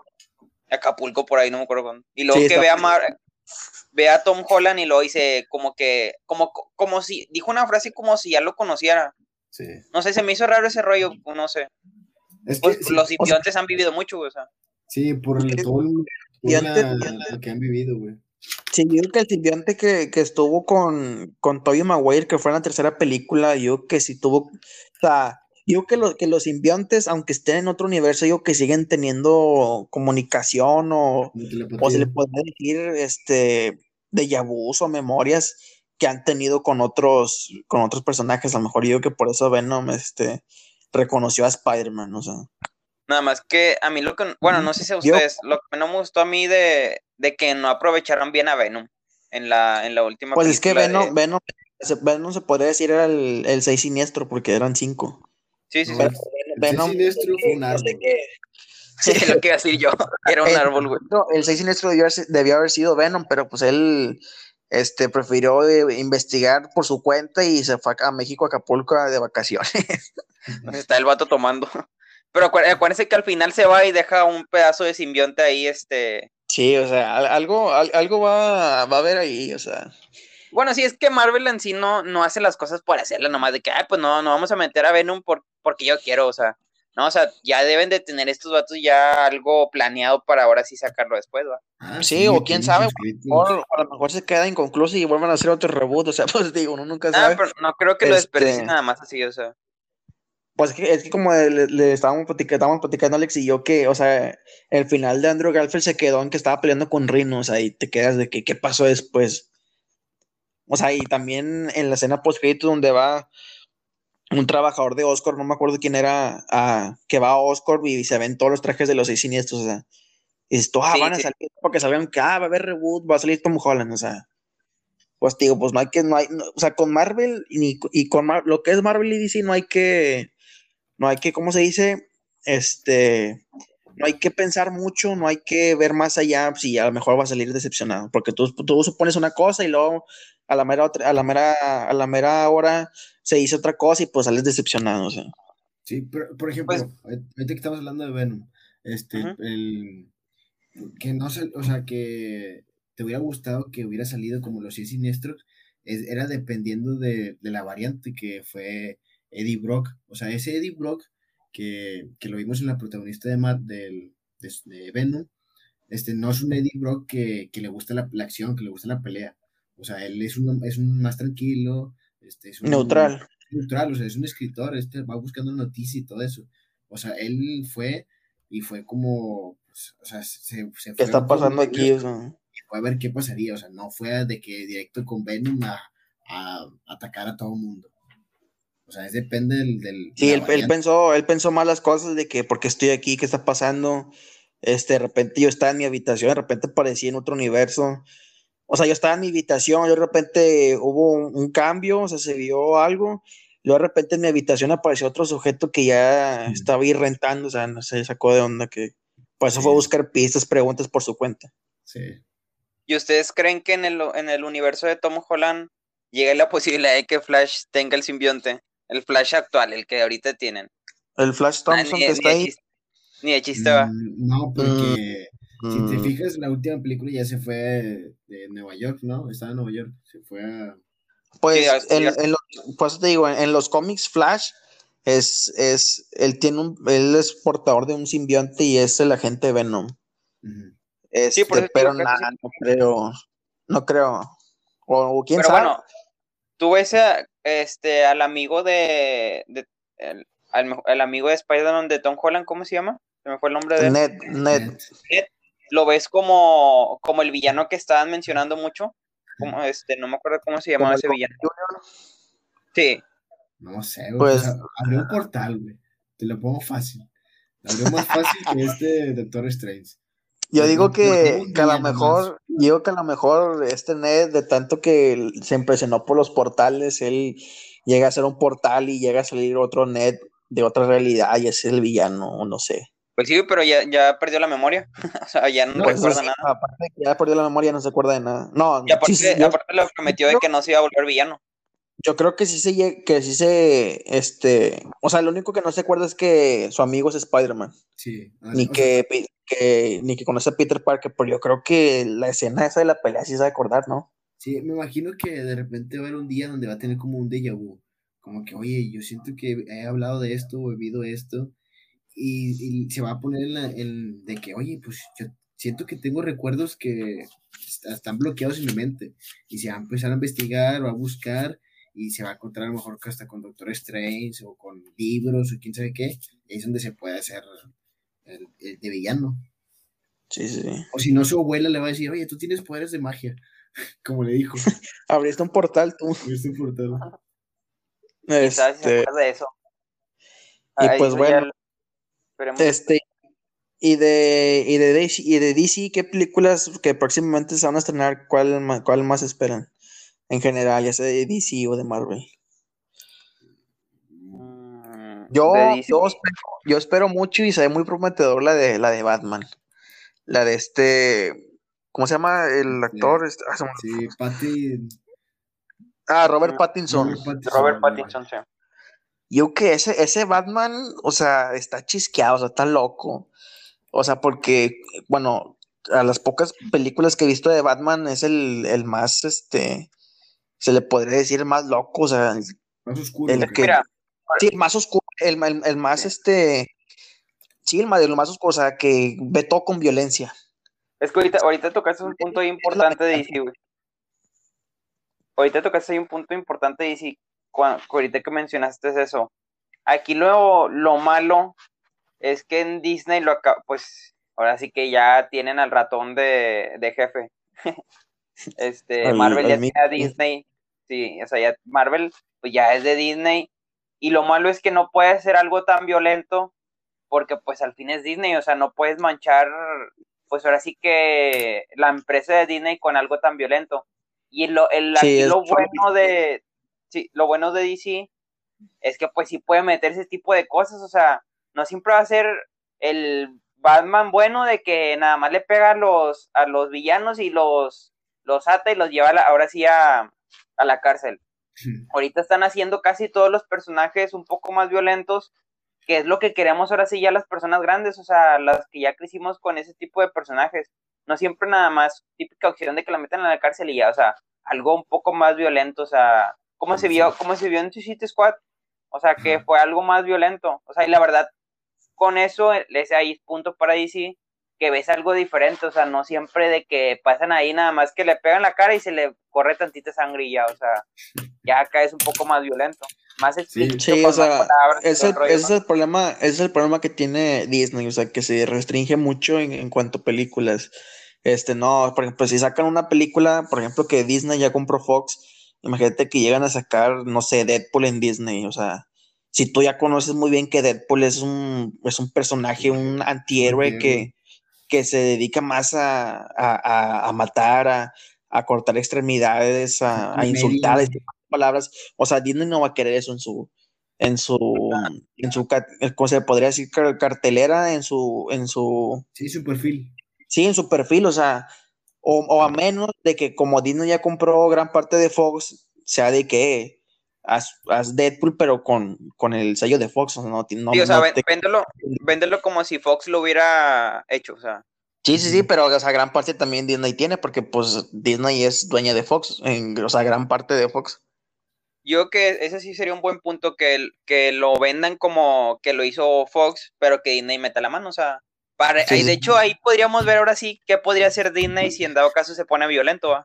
Acapulco por ahí no me acuerdo cuándo. Y luego que ve a ve a Tom Holland y lo dice como que como como si dijo una frase como si ya lo conociera. Sí. no sé se me hizo raro ese rollo no sé. Pues, los simbiontes han vivido mucho, o sea. Sí, por el, todo lo que han vivido, güey. Sí, yo creo que el simbionte que, que estuvo con, con Tobey Maguire, que fue en la tercera película, yo que sí tuvo, o sea, yo que, lo, que los simbiontes, aunque estén en otro universo, yo que siguen teniendo comunicación o, o se le puede decir, este, de vus o memorias que han tenido con otros, con otros personajes, a lo mejor yo que por eso Venom, este, reconoció a Spider-Man, o sea. Nada más que a mí lo que, bueno, no sé si a ustedes, lo que no me gustó a mí de, que no aprovecharon bien a Venom en la, en la última Pues es que Venom, Venom, Venom, se podría decir era el, el seis siniestro porque eran cinco. Sí, sí, sí. Venom, siniestro fue un Sí, es lo que iba a decir yo. Era un árbol, güey. No, el seis siniestro debió, haber- debió haber sido Venom, pero pues él este, prefirió eh, investigar por su cuenta y se fue a México, a Acapulco de vacaciones. Está el vato tomando. Pero acuér- acuérdense que al final se va y deja un pedazo de simbionte ahí, este. Sí, o sea, al- algo, al- algo va, va a haber ahí, o sea. Bueno, sí, es que Marvel en sí no, no hace las cosas por hacerlas, nomás de que, ay, pues no, no vamos a meter a Venom por, porque yo quiero, o sea. No, o sea, ya deben de tener estos vatos ya algo planeado para ahora sí sacarlo después, ¿va? Ah, Sí, o quién sabe. O a lo mejor se queda inconcluso y vuelvan a hacer otro reboot, o sea, pues digo, uno nunca Ah, sabe. pero no creo que lo Este- desperdicien nada más así, o sea. Pues es que, es que como le, le estábamos, platicando, estábamos platicando a Alex y yo que, o sea, el final de Andrew Garfield se quedó en que estaba peleando con Rhino, o sea, y te quedas de que qué pasó después. O sea, y también en la escena post donde va un trabajador de Oscar, no me acuerdo quién era, a- que va a Oscar y se ven todos los trajes de los seis siniestros, o sea, y esto, ah, Sí, van a sí. salir, porque sabían que, ah, va a haber reboot, va a salir Tom Holland, o sea, pues digo, pues no hay que, no hay, no- o sea, con Marvel y, y con Mar- lo que es Marvel y DC no hay que, no hay que, ¿cómo se dice? Este, no hay que pensar mucho, no hay que ver más allá si a lo mejor va a salir decepcionado, porque tú, tú supones una cosa y luego a la mera, otra- a la mera, a la mera hora se hizo otra cosa y pues sales decepcionado, o sea. Sí, pero, por ejemplo, Pues- ahorita que estamos hablando de Venom, este, el, que no sé, o sea, que te hubiera gustado que hubiera salido como los seis siniestros, es- era dependiendo de, de la variante que fue Eddie Brock, o sea, ese Eddie Brock que, que lo vimos en la protagonista de, Ma- del, de, de Venom, este, no es un Eddie Brock que, que le gusta la, la acción, que le gusta la pelea, o sea, él es un, es un más tranquilo, este, es un, Neutral. neutral, o sea, es un escritor, este va buscando noticias y todo eso. O sea, él fue y fue como, pues, o sea, se, se fue ¿Qué está pasando aquí? Y fue a ver qué pasaría, o sea, no fue de que directo con Venom a, a atacar a todo el mundo. O sea, es depende del... del Sí, él, él pensó, él pensó más las cosas de que porque estoy aquí, qué está pasando. Este, de repente yo estaba en mi habitación, de repente aparecí en otro universo. O sea, yo estaba en mi habitación, y de repente hubo un, un cambio, o sea, se vio algo. Luego de repente en mi habitación apareció otro sujeto que ya Mm. estaba ahí rentando, o sea, no sé, sacó de onda que. Por eso fue a buscar pistas, preguntas por su cuenta. Sí. ¿Y ustedes creen que en el, en el universo de Tom Holland llegue la posibilidad de que Flash tenga el simbionte? El Flash actual, el que ahorita tienen. El Flash Nah, Thompson ni, que ni está de ahí. chiste, ni de chiste va. Mm, No, porque si te mm, fijas, la última película ya se fue de Nueva York, ¿no? Estaba en Nueva York, se fue a... Pues Sí, en, los, por eso te digo, en, en los cómics Flash es, es, él tiene un, él es portador de un simbionte y es el agente Venom. Ujú. Este, por eso te pero nada, no creo, no creo. O, o quién Pero sabe. bueno, tú ves a, este, al amigo de. de- el, al el amigo de Spider-Man de Tom Holland, ¿cómo se llama? Se me fue el nombre de él. Ned, Ned. Net. Lo ves como, como el villano que estaban mencionando mucho. Como este, no me acuerdo cómo se llamaba ese villano. Junior. Sí. No sé, güey. Pues- abrió un portal, güey. Te lo pongo fácil. Lo abrió más fácil que este Doctor Strange. Yo Pues digo que, a lo mejor, digo que a lo mejor este Ned, de tanto que se impresionó por los portales, él llega a ser un portal y llega a salir otro Ned de otra realidad y ese es el villano, o no sé. Pues sí, pero ya, ya perdió la memoria. o sea, ya no, No, Pues recuerda sí, nada. Aparte de que ya perdió la memoria, no se acuerda de nada. No, Y aparte, sí, sí, yo, aparte le prometió de que no se iba a volver villano. Yo creo que sí se que sí se este, o sea, lo único que no se acuerda es que su amigo es Spider-Man, Sí. ni o sea, que, ni que conoce a Peter Parker, pero yo creo que la escena esa de la pelea sí se va a acordar, ¿no? Sí, me imagino que de repente va a haber un día donde va a tener como un déjà vu. Como que, oye, yo siento que he hablado de esto o he vivido esto. Y, y se va a poner en, la, en de que, oye, pues yo siento que tengo recuerdos que est- están bloqueados en mi mente. Y se va a empezar a investigar o a buscar. Y se va a encontrar a lo mejor que hasta con Doctor Strange o con libros o quién sabe qué. Es donde se puede hacer el, el de villano. Sí, sí, sí. O si no, su abuela le va a decir, oye, tú tienes poderes de magia. Como le dijo. Abriste un portal tú. Portal. Quizás si se Este, acuerda de eso. y Ahí pues bueno, esperemos. este y de y de DC, y de DC, ¿qué películas que próximamente se van a estrenar? ¿Cuál, cuál más esperan? En general, ya sea de DC o de Marvel. Mm, Yo, yo, espero, mucho y se ve muy prometedor la de la de Batman. La de este. ¿Cómo se llama el actor? Este, ah, sí, Patty. Ah, Robert Pattinson. Robert Pattinson, sí. Yo que ese, ese Batman, o sea, está chisqueado, o sea, está loco. O sea, porque, bueno, a las pocas películas que he visto de Batman es el, el más, este, se le podría decir el más loco, o sea, más oscuro. El que, sí, el más oscuro, el, el, más, este, sí, el más, el más oscuro, o sea, que ve todo con violencia. Es que ahorita, ahorita tocaste un punto importante de DC, güey. Ahorita tocaste un punto importante de DC, ahorita que mencionaste eso. Aquí lo, lo malo es que en Disney lo pues ahora sí que ya tienen al ratón de, de jefe. este, Marvel ya tiene a Disney. Sí, o sea, ya Marvel pues ya es de Disney. Y lo malo es que no puede ser algo tan violento porque pues al fin es Disney, o sea, no puedes manchar, pues ahora sí que la empresa de Disney con algo tan violento. Y lo, el, lo bueno de, sí, lo bueno de DC es que pues sí puede meter ese tipo de cosas, o sea, no siempre va a ser el Batman bueno de que nada más le pega a los, a los villanos y los, los ata y los lleva ahora sí a, la cárcel. Ahorita están haciendo casi todos los personajes un poco más violentos, que es lo que queremos ahora sí ya las personas grandes, o sea, las que ya crecimos con ese tipo de personajes. No siempre nada más típica opción de que la metan a la cárcel y ya, o sea, algo un poco más violento, o sea, como se vio, como se vio en Suicide Squad, o sea, que fue algo más violento, o sea, y la verdad, con eso, ese ahí punto para DC, que ves algo diferente, o sea, no siempre de que pasan ahí nada más que le pegan la cara y se le corre tantita sangre y ya, o sea, ya acá es un poco más violento, más explícito. Sí, o sea, ese, es el problema, es el problema que tiene Disney, o sea, que se restringe mucho en, en cuanto a películas. Este, no, por ejemplo, si sacan una película, por ejemplo, que Disney ya compró Fox, imagínate que llegan a sacar, no sé, Deadpool en Disney, o sea, si tú ya conoces muy bien que Deadpool es un, es un personaje, un antihéroe que, que se dedica más a, matar, a, cortar extremidades, a, insultar, palabras, o sea, Disney no va a querer eso en su, en su, en su, ¿cómo se podría decir? Cartelera, en su, en su... Sí, su perfil. Sí, en su perfil, o sea, o, a menos de que como Disney ya compró gran parte de Fox, sea de que haz, Deadpool, pero con, con, el sello de Fox, no, no, sí, o sea, véndelo, como si Fox lo hubiera hecho, o sea. Sí, sí, sí, pero o sea, gran parte también Disney tiene, porque pues Disney es dueña de Fox, en, o sea, gran parte de Fox. Yo que ese sí sería un buen punto que, que lo vendan como que lo hizo Fox, pero que Disney meta la mano, o sea, y de hecho, ahí podríamos ver ahora sí qué podría hacer Disney si en dado caso se pone violento,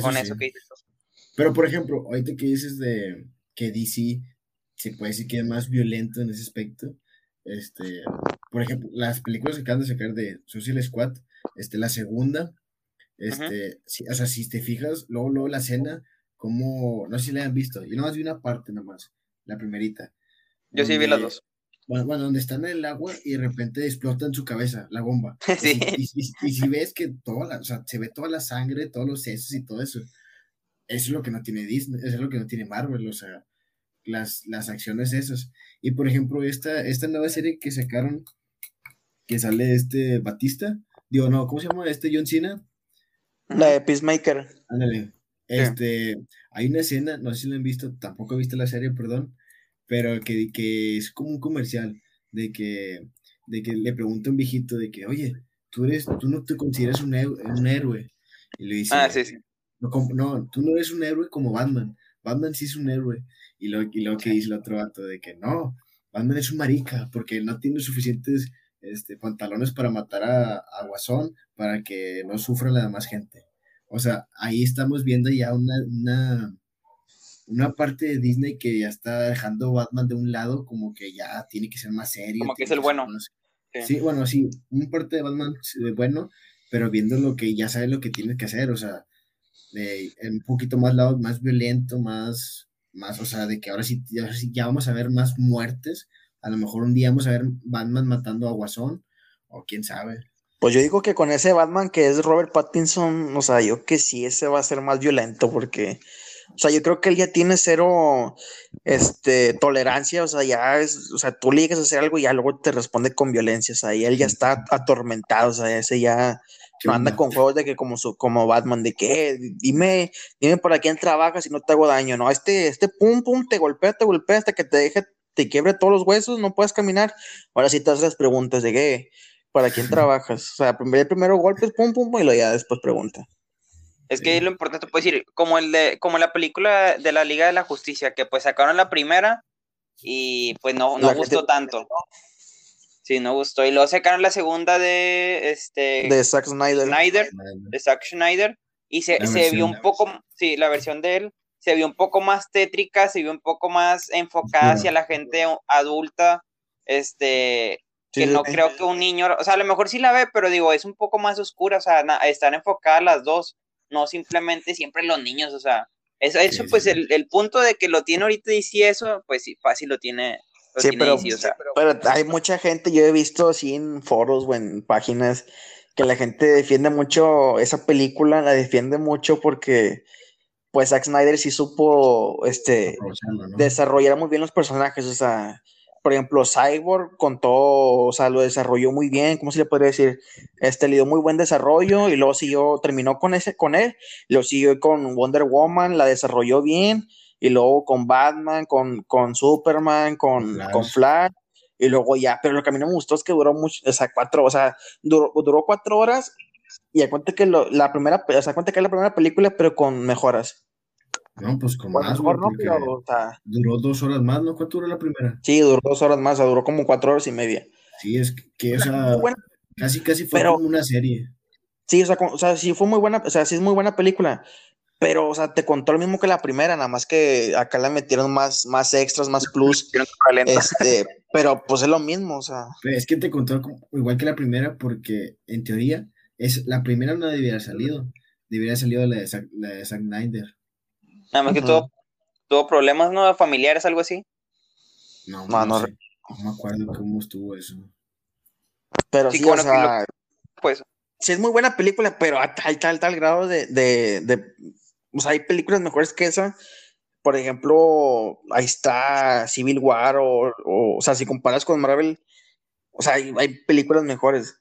Con eso que dices. Pero, por ejemplo, ahorita que dices de que DC se puede decir que es más violento en ese aspecto, este, por ejemplo, las películas que acaban de sacar de Social Squad, este, la segunda, este, o sea, si te fijas, luego, luego la escena, como, no sé si la han visto, yo nomás vi una parte nomás, la primerita. Yo sí vi las dos. Bueno, bueno, donde están en el agua y de repente explota en su cabeza la bomba. Y, si ves que toda la, o sea, se ve toda la sangre, todos los sesos y todo eso es lo que no tiene Disney, eso es lo que no tiene Marvel, o sea, las, las acciones esas. Y por ejemplo, esta, esta nueva serie que sacaron, que sale este Batista, digo, no, ¿cómo se llama? Este John Cena. La de Peacemaker. Ándale. Este, hay una escena, no sé si la han visto, tampoco he visto la serie, perdón, pero que, que es como un comercial de que, de que le pregunta a un viejito de que, oye, tú, eres, tú no te consideras un, un héroe. Y le dice, ah, sí, sí. No, no, tú no eres un héroe como Batman. Batman sí es un héroe. Y lo, y lo que dice el otro vato de que no, Batman es un marica porque no tiene suficientes este, pantalones para matar a, a Guasón para que no sufra la demás gente. O sea, ahí estamos viendo ya una, una, una parte de Disney que ya está dejando Batman de un lado, como que ya tiene que ser más serio. Como que es el bueno. Sí. bueno, sí, un parte de Batman es bueno, pero viendo lo que ya sabe lo que tiene que hacer, o sea, de, un poquito más lado, más violento, más, más, o sea, de que ahora sí, ya, ya vamos a ver más muertes. A lo mejor un día vamos a ver Batman matando a Guasón, o quién sabe. Pues yo digo que con ese Batman que es Robert Pattinson, o sea, yo que sí, ese va a ser más violento porque O sea, yo creo que él ya tiene cero este, tolerancia, o sea, ya es, o sea, tú le llegas a hacer algo y ya luego te responde con violencia, o sea, y él ya está atormentado, o sea, ese ya no anda con juegos de que como su, como Batman, de que eh, dime, dime para quién trabajas y no te hago daño, no, este, este pum pum te golpea, te golpea hasta que te deje, te quiebre todos los huesos, no puedes caminar. Ahora sí te haces las preguntas de qué, para quién trabajas. O sea, el primero golpe es pum pum, pum y lo ya después pregunta. Es que lo importante, puedes decir, como el de, como la película de la Liga de la Justicia, que pues sacaron la primera y pues no, no gustó tanto. Sí, no gustó. Y luego sacaron la segunda de este de Zack Snyder. de Zack Schneider. Y se, se vio un poco, sí, la versión de él se vio un poco más tétrica, se vio un poco más enfocada hacia la gente adulta. Este, que no creo que un niño, o sea, a lo mejor sí la ve, pero digo, es un poco más oscura, o sea, están enfocadas las dos, no simplemente siempre los niños, o sea, eso, eso pues El, el, punto de que lo tiene ahorita y si eso, pues sí, fácil lo tiene. sí, pero, pero, hay mucha gente, yo he visto así en foros o en páginas que la gente defiende mucho esa película, la defiende mucho porque pues Zack Snyder sí supo este, desarrollar muy bien los personajes, o sea, por ejemplo, Cyborg contó, o sea, lo desarrolló muy bien, ¿cómo se le podría decir? Este le dio muy buen desarrollo y luego siguió, terminó con ese, con él, lo siguió con Wonder Woman, la desarrolló bien, y luego con Batman, con, con Superman, con Flash. con Flash, y luego ya, pero lo que a mí no me gustó es que duró mucho, o sea, cuatro, o sea, duró, duró cuatro horas y a cuenta que lo, la primera, o sea, cuenta que es la primera película, pero con mejoras. No, pues con más, no, duró dos horas más, ¿no? ¿Cuánto duró la primera? Sí, duró dos horas más, o sea, duró como cuatro horas y media. Sí, es que, o sea, casi, casi fue como una serie. Sí, o sea, o sea, sí fue muy buena, o sea, sí es muy buena película, pero, o sea, te contó lo mismo que la primera, nada más que acá le metieron más, más extras, más plus, este, pero pues es lo mismo, o sea. es que te contó igual que la primera, porque en teoría, es, la primera no debería haber salido, debería haber salido la de la de Zack Snyder Nada más que tuvo, tuvo problemas, ¿no? Familiares, algo así. No, no, no, me acuerdo cómo estuvo eso. Pero sí, o sea, pues. Sí, es muy buena película, pero a tal, tal, tal grado de, de, de, o sea, hay películas mejores que esa. Por ejemplo, ahí está Civil War, o, o, sea, si comparas con Marvel, o sea, hay, hay películas mejores.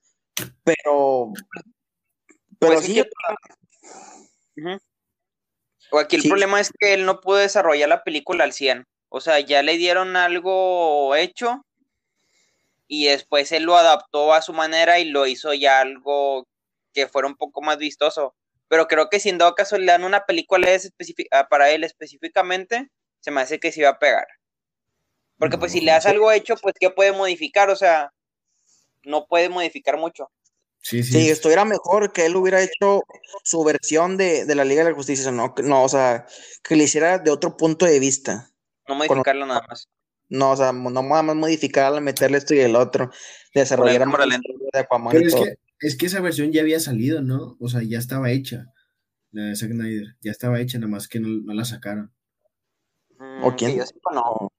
Pero, pero pues sí. O aquí el problema es que él no pudo desarrollar la película al 100. O sea, ya le dieron algo hecho y después él lo adaptó a su manera y lo hizo ya algo que fuera un poco más vistoso. Pero creo que si en dado caso le dan una película para él específicamente, se me hace que se iba a pegar. Porque pues si le das algo hecho, pues ¿qué puede modificar? O sea, no puede modificar mucho. Sí, sí. esto era mejor que él hubiera hecho su versión de, la Liga de la Justicia, no, no, o sea, que le hiciera de otro punto de vista. No modificarlo nada más. No, o sea, no nada más modificarla, meterle esto y el otro, desarrollar de Aquaman Pero es que, es que esa versión ya había salido, ¿no? O sea, ya estaba hecha, la de Zack Snyder, ya estaba hecha, nada más que no, la sacaron. Mm, ¿O quién? yo sepa, no.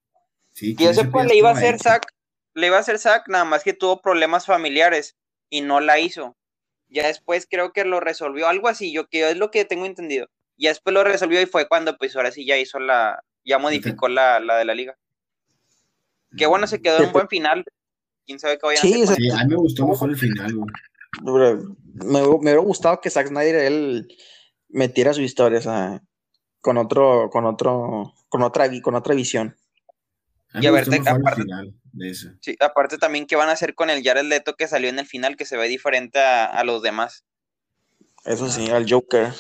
Sí, que yo sepa, le iba a hacer Zack, le iba a hacer Zack, nada más que tuvo problemas familiares y no la hizo. Ya después creo que lo resolvió, algo así, yo que es lo que tengo entendido. Ya después lo resolvió y fue cuando pues ahora sí ya hizo la, ya modificó la, la de la liga. Qué bueno, se quedó en un buen final. Quién sabe qué vayan a hacer. Sí, a mí me gustó mejor el final, Me, hubiera gustado que Zack Snyder él metiera su historia, o sea, con otro, con otro, con otra, con otra visión. y a ver, aparte, Sí, aparte también qué van a hacer con el Jared Leto que salió en el final, que se ve diferente a, los demás. Eso sí, al Joker.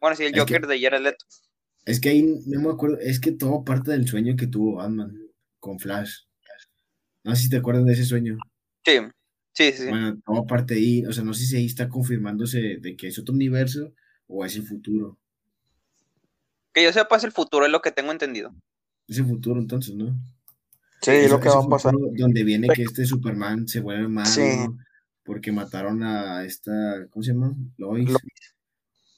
Bueno, sí, el Joker de Jared Leto. Es que ahí no me acuerdo, es que todo parte del sueño que tuvo Batman con Flash. No sé si te acuerdas de ese sueño. Sí, sí, sí. Bueno, todo parte de ahí, o sea, no sé si ahí está confirmándose de que es otro universo o es el futuro. Que yo sepa es el futuro, es lo que tengo entendido. Es el futuro entonces, ¿no? Sí, lo que va a pasar. Donde viene que este Superman se vuelve malo porque mataron a esta, ¿cómo se llama? Lois.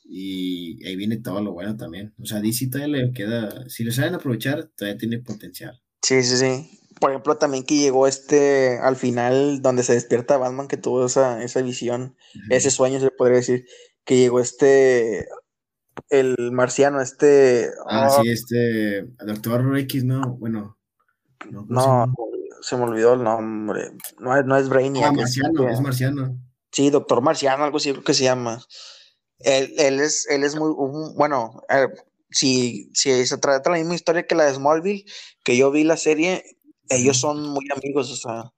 Y ahí viene todo lo bueno también. O sea, DC todavía le queda, si lo saben aprovechar, todavía tiene potencial. Sí, sí, sí. Por ejemplo, también que llegó este al final donde se despierta Batman, que tuvo esa, esa visión, ese sueño, se podría decir, que llegó este el marciano, este. Ah, oh, sí, este. Doctor X, no, bueno. No, ¿cómo se No, se me olvidó el nombre. No es, no es Brainiac. Ah, es- marciano, es marciano. Sí, Doctor Marciano, algo así creo que se llama. Él, él es, él es muy, un- bueno, eh, si, si se trata de la misma historia que la de Smallville, que yo vi la serie, ellos son muy amigos, o sea,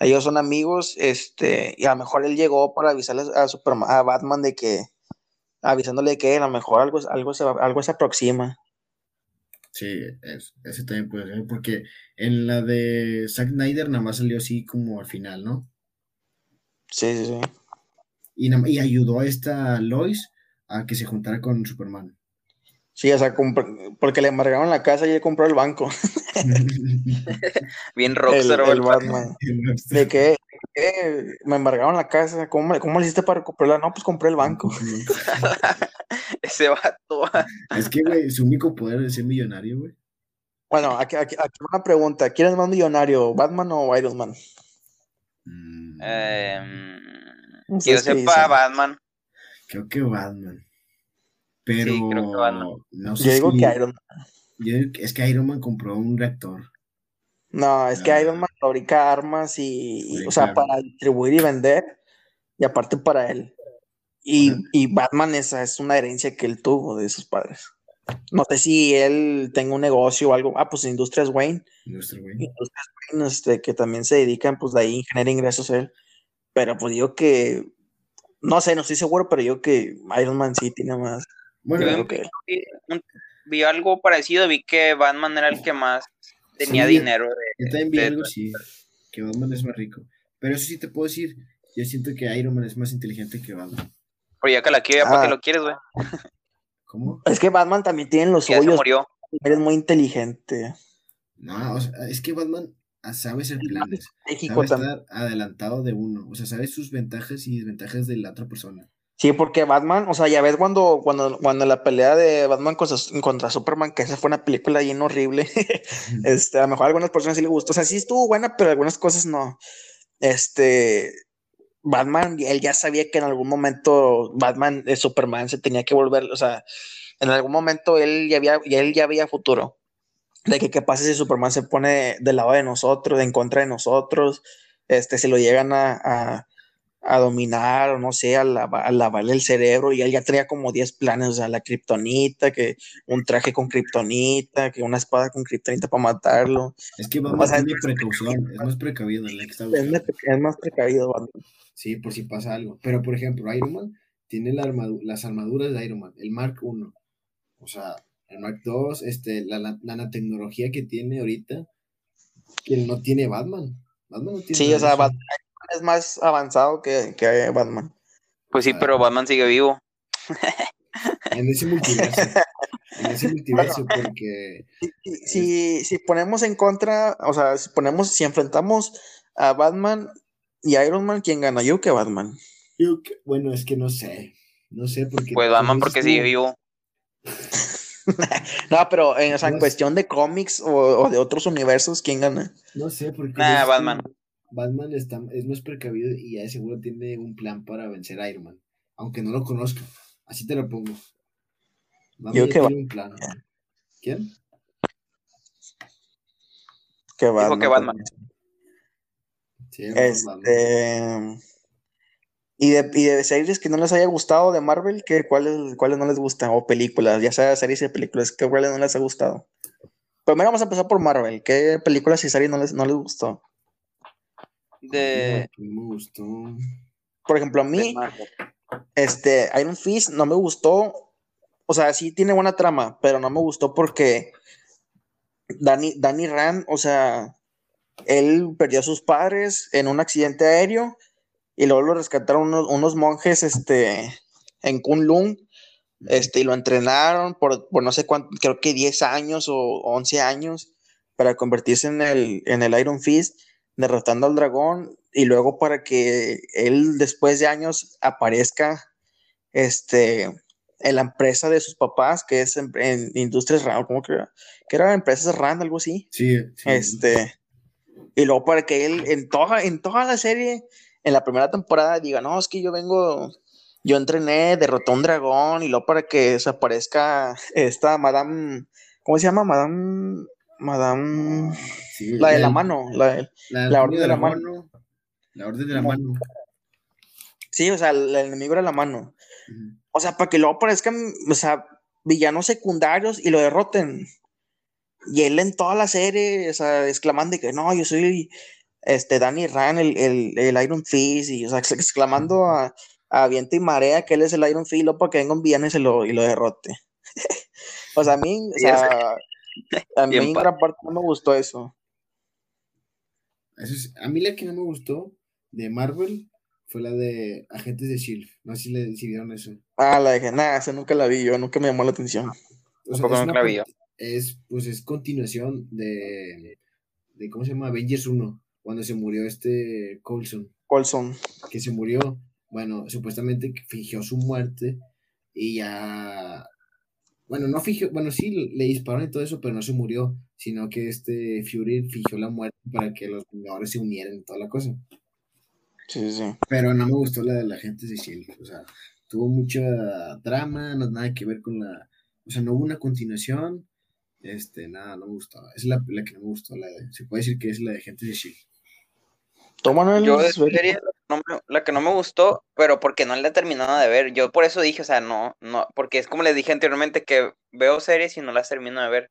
ellos son amigos, este, y a lo mejor él llegó para avisarle a Superman, a Batman de que, avisándole que a lo mejor algo, algo, se, algo se aproxima. Sí, es- ese también puede ser, porque en la de Zack Snyder nada más salió así como al final, ¿no? Sí, sí, sí. Y, nada- y ayudó a esta Lois a que se juntara con Superman. Sí, o sea, porque le embargaron la casa y él compró el banco. Bien El, rockstar, el güey. Batman. ¿De qué? ¿Qué? Me embargaron la casa. ¿Cómo, me- cómo le hiciste para comprarla? No, pues compré el banco. Ese vato. Es que, güey, su único poder es ser millonario, güey. Bueno, aquí, aquí, aquí una pregunta. ¿Quién es más millonario, Batman o Iron Man? Mm, Em, que yo ¿Ustedes qué sepa, dicen? Batman. creo que Batman. Pero Sí, creo que Batman. no sé Yo digo si- que Iron Man. yo digo que- es que Iron Man compró un reactor. No, es que. Iron Man fabrica armas y, y, Sí, o sea, claro. para distribuir y vender, y aparte para él. Y, y Batman esa es una herencia que él tuvo de sus padres. No sé si él tenga un negocio o algo. Ah, pues Industrias Wayne. Nuestro güey. Industrias Wayne, este, que también se dedican, pues de ahí genera ingresos él. Pero pues digo que, no sé, no estoy seguro, pero yo que Iron Man sí tiene más. Bueno, que vi algo parecido, vi que Batman era el que más tenía Sí, dinero. de- yo también vi de- algo así, que Batman es más rico. Pero eso sí te puedo decir, yo siento que Iron Man es más inteligente que Batman. Ya que la quiero, ¿para Ah. qué lo quieres, güey? ¿Cómo? es que Batman también tiene los Ya se suyos. murió. Eres muy inteligente. No, o sea, es que Batman sabe hacer planes. México Sabe también. estar adelantado de uno. O sea, sabe sus ventajas y desventajas de la otra persona. Sí, porque Batman, o sea, ya ves cuando, cuando, cuando la pelea de Batman contra, contra Superman, que esa fue una película bien horrible. Este, a lo mejor a algunas personas sí le gustó. O sea, sí estuvo buena, pero algunas cosas no. Este, Batman, él ya sabía que en algún momento Batman, eh, Superman se tenía que volver, o sea, en algún momento él ya había, él ya veía futuro. De que qué pasa si Superman se pone del lado de nosotros, en contra de nosotros, este, se lo llegan a, a, a dominar, o no sé, a, lava- a lavarle el cerebro, y él ya tenía como 10 planes, o sea, la kriptonita, que un traje con kriptonita, que una espada con kriptonita para matarlo. Es que sea, tiene precaución, es más precavido la está Es más, es más precavido, Batman. Sí, por si pasa algo. Pero, por ejemplo, Iron Man tiene la armadu- las armaduras de Iron Man, el Mark I. O sea, el Mark II, este, la, la, la nanotecnología que tiene ahorita, que no tiene Batman. Batman no tiene Sí, o sea. Batman es más avanzado que, que Batman. Pues sí, Ah. pero Batman sigue vivo. En ese multiverso. en ese multiverso, porque Si, si, si ponemos en contra, o sea, si ponemos, si enfrentamos a Batman y Iron Man, ¿quién gana? Yo que Batman. yo que- bueno, es que no sé. No sé, porque. Pues Batman porque tú, sigue vivo. No, pero en, o sea, en cuestión de cómics o, o de otros universos, ¿quién gana? No sé, porque. Nah, que Batman. Está, es más precavido y ya de seguro tiene un plan para vencer a Iron Man. Aunque no lo conozca. Así te lo pongo. Batman Yo que tiene un plan. ¿Quién? Que Batman. que Batman. Sí, Batman. Este. Y de, y de series que no les haya gustado de Marvel, ¿qué, cuáles, ¿cuáles no les gustan? O películas, ya sea series y películas, ¿qué cuáles no les ha gustado? Primero vamos a empezar por Marvel. ¿Qué películas y series no les, no les gustó? De, Que me gustó. Por ejemplo, a mí, este, Iron Fist no me gustó. O sea, sí tiene buena trama, pero no me gustó porque Danny, Danny Rand, o sea, él perdió a sus padres en un accidente aéreo y luego lo rescataron unos, unos monjes este, en Kunlun este, y lo entrenaron por, por no sé cuánto, creo que 10 años o 11 años para convertirse en el, en el Iron Fist, derrotando al dragón y luego para que él después de años aparezca este, en la empresa de sus papás, que es en, en Industrias Rand, ¿cómo que era? Que era Empresas Rand, algo así. Sí, sí. Este, y luego para que él en toda, en toda la serie, en la primera temporada, diga, no, es que yo vengo, yo entrené, derroté a un dragón y luego para que desaparezca esta Madame, ¿cómo se llama? Madame, Madame, la de la mano, la, la, orden de la mano. La orden de la mano. Sí, o sea, el, enemigo era la mano. O sea, para que luego aparezcan, o sea, villanos secundarios y lo derroten. Y él en toda la serie, o sea, exclamando que no, yo soy este Danny Rand, el, el, Iron Fist, y o sea, exclamando a, a, viento y marea que él es el Iron Fist, para que venga un villano y, se lo, y lo derrote. o sea, a mí, o sea, a mí en gran parte no me gustó eso. eso es, a mí la que no me gustó de Marvel fue la de Agentes de Shield. No sé si le decidieron eso. Ah, la de nada, esa nunca la vi yo, nunca me llamó la atención. O sea, es, la vi es, pues es continuación de, de, ¿cómo se llama? Avengers 1, cuando se murió este Colson. Colson. Que se murió, bueno, supuestamente fingió su muerte y ya, bueno, no fingió, bueno, sí le dispararon y todo eso, pero no se murió, sino que este Fury fingió la muerte para que los Vengadores se unieran y toda la cosa. Sí, sí. Pero no me gustó la de la gente de Shield. O sea, tuvo mucha drama, no nada que ver con la. O sea, no hubo una continuación. Este, nada, no me gustó. Es la, la que no me gustó. La de, se puede decir que es la de gente de Shield. Yo de serie, la que no me gustó, pero porque no la he terminado de ver. Yo por eso dije, o sea, no, no, porque es como les dije anteriormente que veo series y no las termino de ver.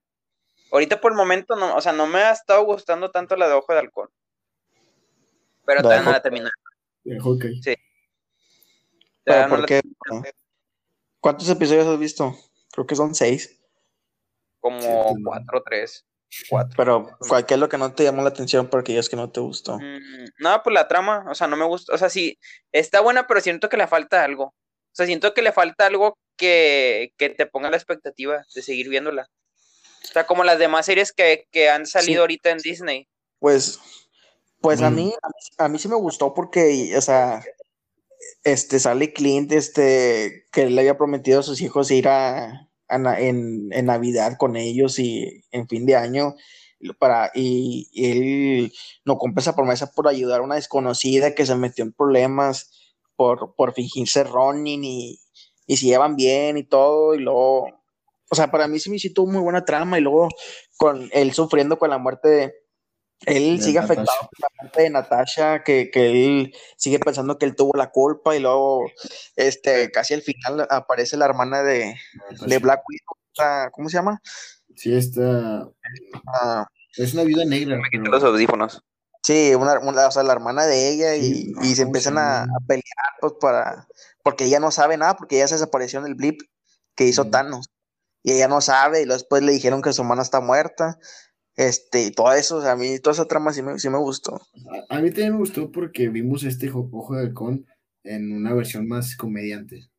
Ahorita por el momento no, o sea, no me ha estado gustando tanto la de Ojo de Halcón. Pero todavía no la terminé. Sí. ¿por qué? ¿Cuántos episodios has visto? Creo que son seis. Como cuatro o tres. Cuatro. Pero, ¿cuál es lo que no te llamó la atención porque es que no te gustó? Mm, no, pues la trama, o sea, no me gusta. O sea, sí, está buena, pero siento que le falta algo. O sea, siento que le falta algo que, que te ponga la expectativa de seguir viéndola. O sea, como las demás series que, que han salido ahorita en Disney. Pues pues a, mí, a mí sí me gustó porque, o sea, este, sale Clint, este, que le había prometido a sus hijos ir a, en, Navidad con ellos y en fin de año, para, y, él no cumple esa promesa por ayudar a una desconocida que se metió en problemas por, por fingirse Ronin y, y se llevan bien y todo, y luego, o sea, para mí sí me hizo muy buena trama y luego con él sufriendo con la muerte de él sigue afectado por la parte de Natasha, que, él sigue pensando que él tuvo la culpa y luego este, casi al final aparece la hermana de, de Black Widow, ¿cómo se llama? Sí, está... Ah. es una viuda negra. Me los audífonos. Sí, una, o sea, la hermana de ella y, se empiezan a, pelear pues, para... Porque ella no sabe nada, porque ella se desapareció en el blip que hizo Thanos. Y ella no sabe, y después le dijeron que su hermana está muerta. Este, y todo eso, a mí toda esa trama sí me, sí me gustó. A, mí también me gustó porque vimos este Ojo de Halcón en una versión más comediante.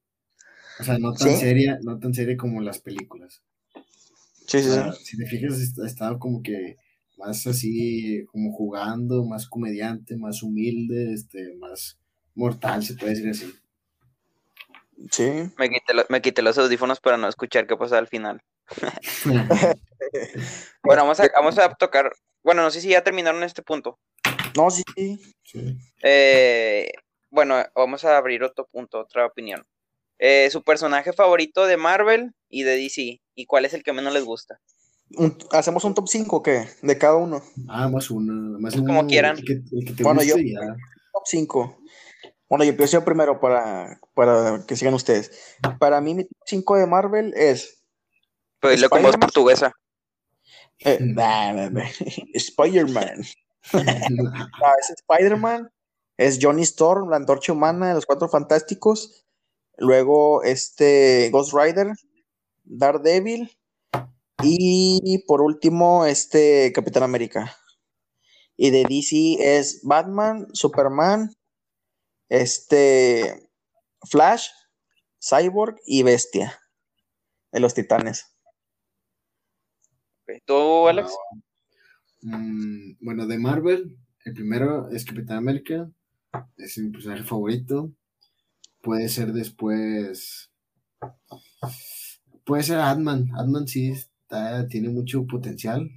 O sea, no tan seria, no tan seria como las películas. Sí, sí, Si te fijas, estaba como que más así, como jugando, más comediante, más humilde, este, más mortal, se puede decir así. Sí. Me quité, me quité los audífonos para no escuchar qué pasaba al final. bueno, vamos a, vamos a tocar. Bueno, no sé si ya terminaron este punto. No, sí. Eh, bueno, vamos a abrir otro punto, otra opinión. Eh, su personaje favorito de Marvel y de DC. ¿Y cuál es el que menos les gusta? ¿Hacemos un top 5 qué? De cada uno. Ah, más uno. Más Como quieran. bueno, yo. Top 5. Bueno, yo empiezo primero para, para que sigan ustedes. Para mí, mi top 5 de Marvel es pero dile con voz portuguesa. Eh, Spider-Man. es Spider-Man. Es Johnny Storm, la antorcha humana de los cuatro fantásticos. Luego, este Ghost Rider, Daredevil. Y por último, este Capitán América. Y de DC es Batman, Superman, este Flash, Cyborg y Bestia. De los titanes. ¿Tú, Alex? Mm, bueno, de Marvel, el primero es Capitán América. Es mi personaje favorito. Puede ser después. Puede ser Adman. Adman sí tiene mucho potencial.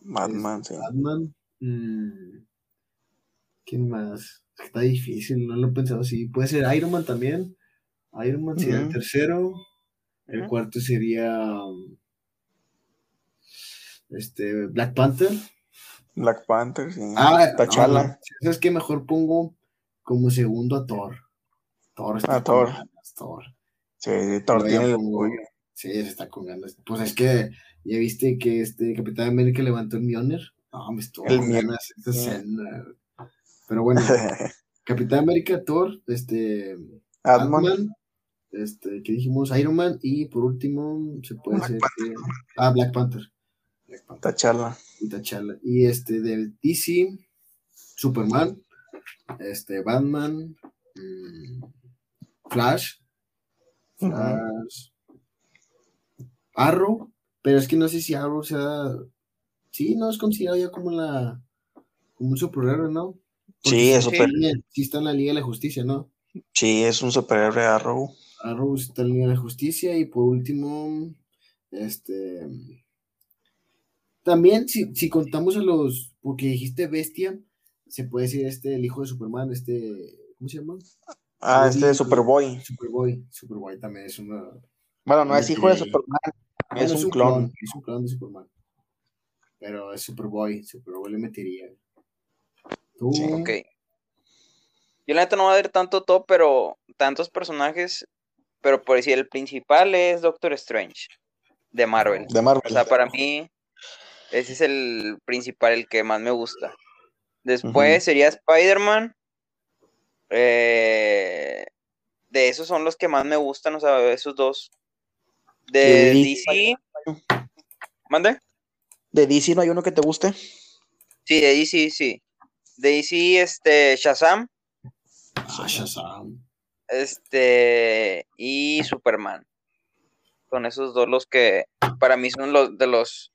Batman, sí. Adman. Mm, ¿Quién más? Está difícil, no lo he pensado así. Puede ser Iron Man también. Iron Man sería el tercero. El cuarto sería um, este Black Panther. Black Panther, sí. Ah, T'Challa. no, ¿Sabes qué? Mejor pongo como segundo a Thor. Thor está A con Thor. ganas, Thor. Sí, Thor tiene el orgullo. Sí, se está con ganas. Pues es que ya viste que este Capitán América levantó el Mjolnir. No, me estuvo El ganas esta escena. Pero bueno, Capitán América, Thor, este. Ant-Man, este, que dijimos Iron Man y por último se puede Black ser ah Black Panther. Panther T'Challa. y este de DC, Superman, este Batman, mm, Flash. Flash, Arrow, pero es que no sé si Arrow sea sí, no es considerado ya como la como un superhéroe, ¿no? Porque Sí, es sí, super- sí está en la Liga de la Justicia, ¿no? Sí, es un superhéroe Arrow. Arrow está en la Liga de la Justicia y por último, este, también si, si contamos a los, porque dijiste bestia, se puede decir este, el hijo de Superman, este, ¿cómo se llama? Ah, Sí, este de. Superboy. Superboy, Superboy también es una, Bueno, no es hijo de. Superman, bueno, es un clon. es un clon de Superman, pero es Superboy, Superboy le metería. Tú, Sí, Ok. Yo la neta no voy a ver tanto top, pero tantos personajes, pero por decir, el principal es Doctor Strange, de Marvel. De Marvel. O sea, para mí, ese es el principal, el que más me gusta. Después sería Spider-Man. eh, de esos son los que más me gustan, o sea, esos dos. ¿Y De de DC. ¿Mande? ¿De DC no hay uno que te guste? Sí, de DC, sí. De DC, este, Shazam. ah, Shazam. Este, y Superman. Son esos dos los que para mí son los de los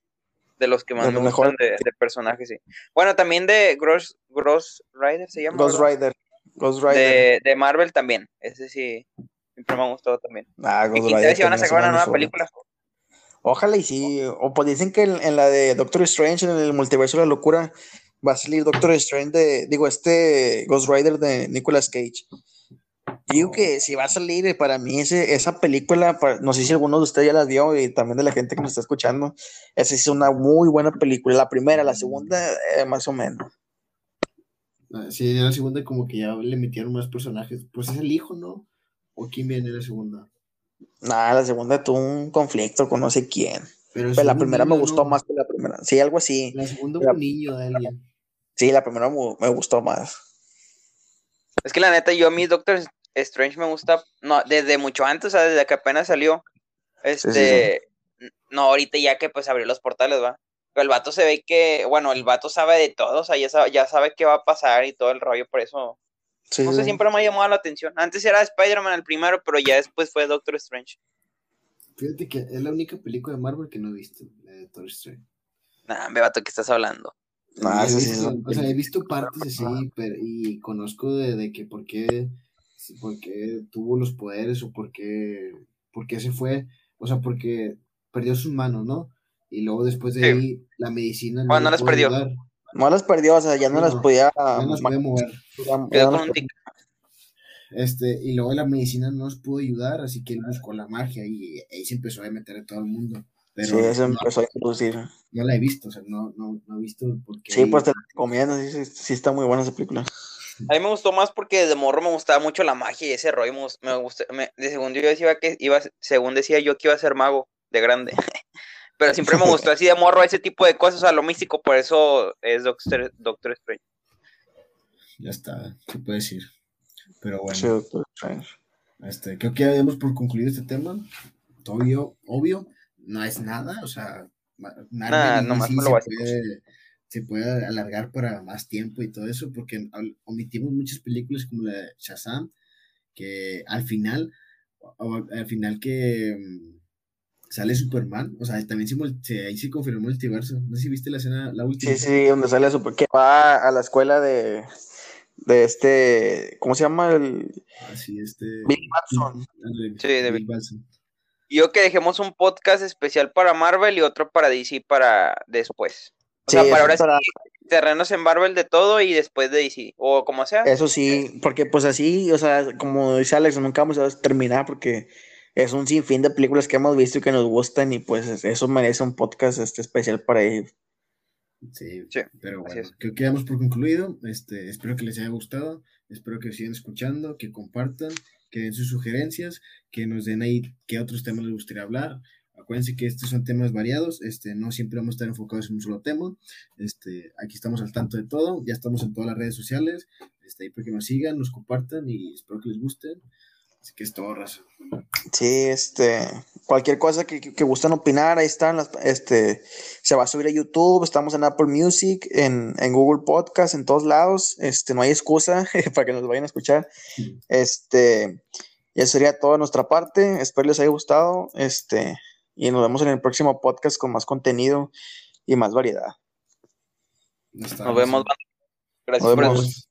de los que más De me gustan de, de personajes, sí. Bueno, también de Gross, Gross Rider se llama. Ghost. Rider. Ghost Rider. De, de Marvel también. Ese sí, siempre me ha gustado también. Ah, Ghost Rider si van a sacar una nueva película. Ojalá y sí. O pues dicen que en, en la de Doctor Strange, en el multiverso de la locura, va a salir Doctor Strange de, digo, este Ghost Rider de Nicolas Cage. Digo que si va a salir, eh, para mí ese, esa película, no sé si alguno de ustedes ya la vio y también de la gente que nos está escuchando, esa es una muy buena película. La primera, la segunda, eh, más o menos. Ah, Sí, en la segunda como que ya le metieron más personajes, pues es el hijo, ¿no? ¿O quién viene en la segunda? Nada, la segunda tuvo un conflicto con no sé quién. Pero, la primera me gustó ¿no? más que la primera. Sí, algo así. La segunda La- fue un niño de alguien. Sí, la primera me gustó más. Es que la neta, yo a mí Doctor Strange me gusta, no, desde mucho antes, o sea, desde que apenas salió. sí, Este, no, ahorita ya que pues abrió los portales, va. Pero el vato se ve que, bueno, el vato sabe de todo, o sea, ya sabe, ya sabe qué va a pasar y todo el rollo, por eso, Sí, no sé, sí. siempre me ha llamado la atención. Antes era Spider-Man el primero, pero ya después fue Doctor Strange. Fíjate que es la única película de Marvel que no he visto, la de Doctor Strange. Nah, me vato, ¿qué estás hablando? Ah, he sí, sí, visto- sí. o sea, he visto partes así, pero, y conozco de, de que por qué, por qué tuvo los poderes o por qué, por qué se fue, o sea, porque perdió sus manos, ¿no? Y luego después de Sí. ahí la medicina no Bueno, las perdió. ayudar, No las perdió, o sea, ya no, No, las podía. ya no las puede mover. ya- ya no. Este, y luego la medicina no nos pudo ayudar, así que él buscó la magia y ahí se empezó a meter a todo el mundo. Pero Sí, eso no, empezó a introducir. no la he visto, o sea, no, no, no he visto por qué. Sí, pues te la recomiendo, sí, sí, sí está muy buena esa película. A mí me gustó más porque de morro me gustaba mucho la magia y ese rollo me, me de segundo yo decía que iba, a- según decía yo que iba a ser mago de grande. Pero siempre me gustó así de morro ese tipo de cosas, o sea, lo místico, por eso es Doctor, Doctor Strange. Ya está, se puede decir. Pero bueno. Sí, Doctor Strange. Este, creo que ya damos por concluido este tema. Obvio, obvio, no es nada, o sea, ma- Marvel Nah, por lo se puede, se puede alargar para más tiempo y todo eso, porque omitimos muchas películas como la de Shazam, que al final, o- al final que mm, sale Superman, o sea, también se, ahí se confirmó el multiverso. No sé si viste la escena, la última. Sí, sí, donde sale super, que va a la escuela de, de este, ¿cómo se llama? El Así, este. Bill Batson. Sí, de Bill. Batson. Yo que dejemos un podcast especial para Marvel y otro para DC para después. O Sí, sea, para eso ahora sí, para- terrenos en Marvel de todo y después de DC, o como sea. Eso sí, porque pues así, o sea, como dice Alex, nunca vamos a terminar porque es un sinfín de películas que hemos visto y que nos gustan y pues eso merece un podcast este especial para ellos. Sí, pero bueno, creo que damos por concluido. Este, espero que les haya gustado, espero que sigan escuchando, que compartan, que den sus sugerencias, que nos den ahí qué otros temas les gustaría hablar. Acuérdense que estos son temas variados, este, no siempre vamos a estar enfocados en un solo tema. Este, aquí estamos al tanto de todo, ya estamos en todas las redes sociales, este, ahí para que nos sigan, nos compartan y espero que les guste. Así que es todo, raza. Sí, este, cualquier cosa que, que, gustan opinar, ahí están, este, se va a subir a YouTube, estamos en Apple Music, en, en Google Podcast, en todos lados, este, no hay excusa para que nos vayan a escuchar, este, y eso sería todo de nuestra parte, espero les haya gustado, este, y nos vemos en el próximo podcast con más contenido y más variedad. Nos vemos. Gracias por vernos.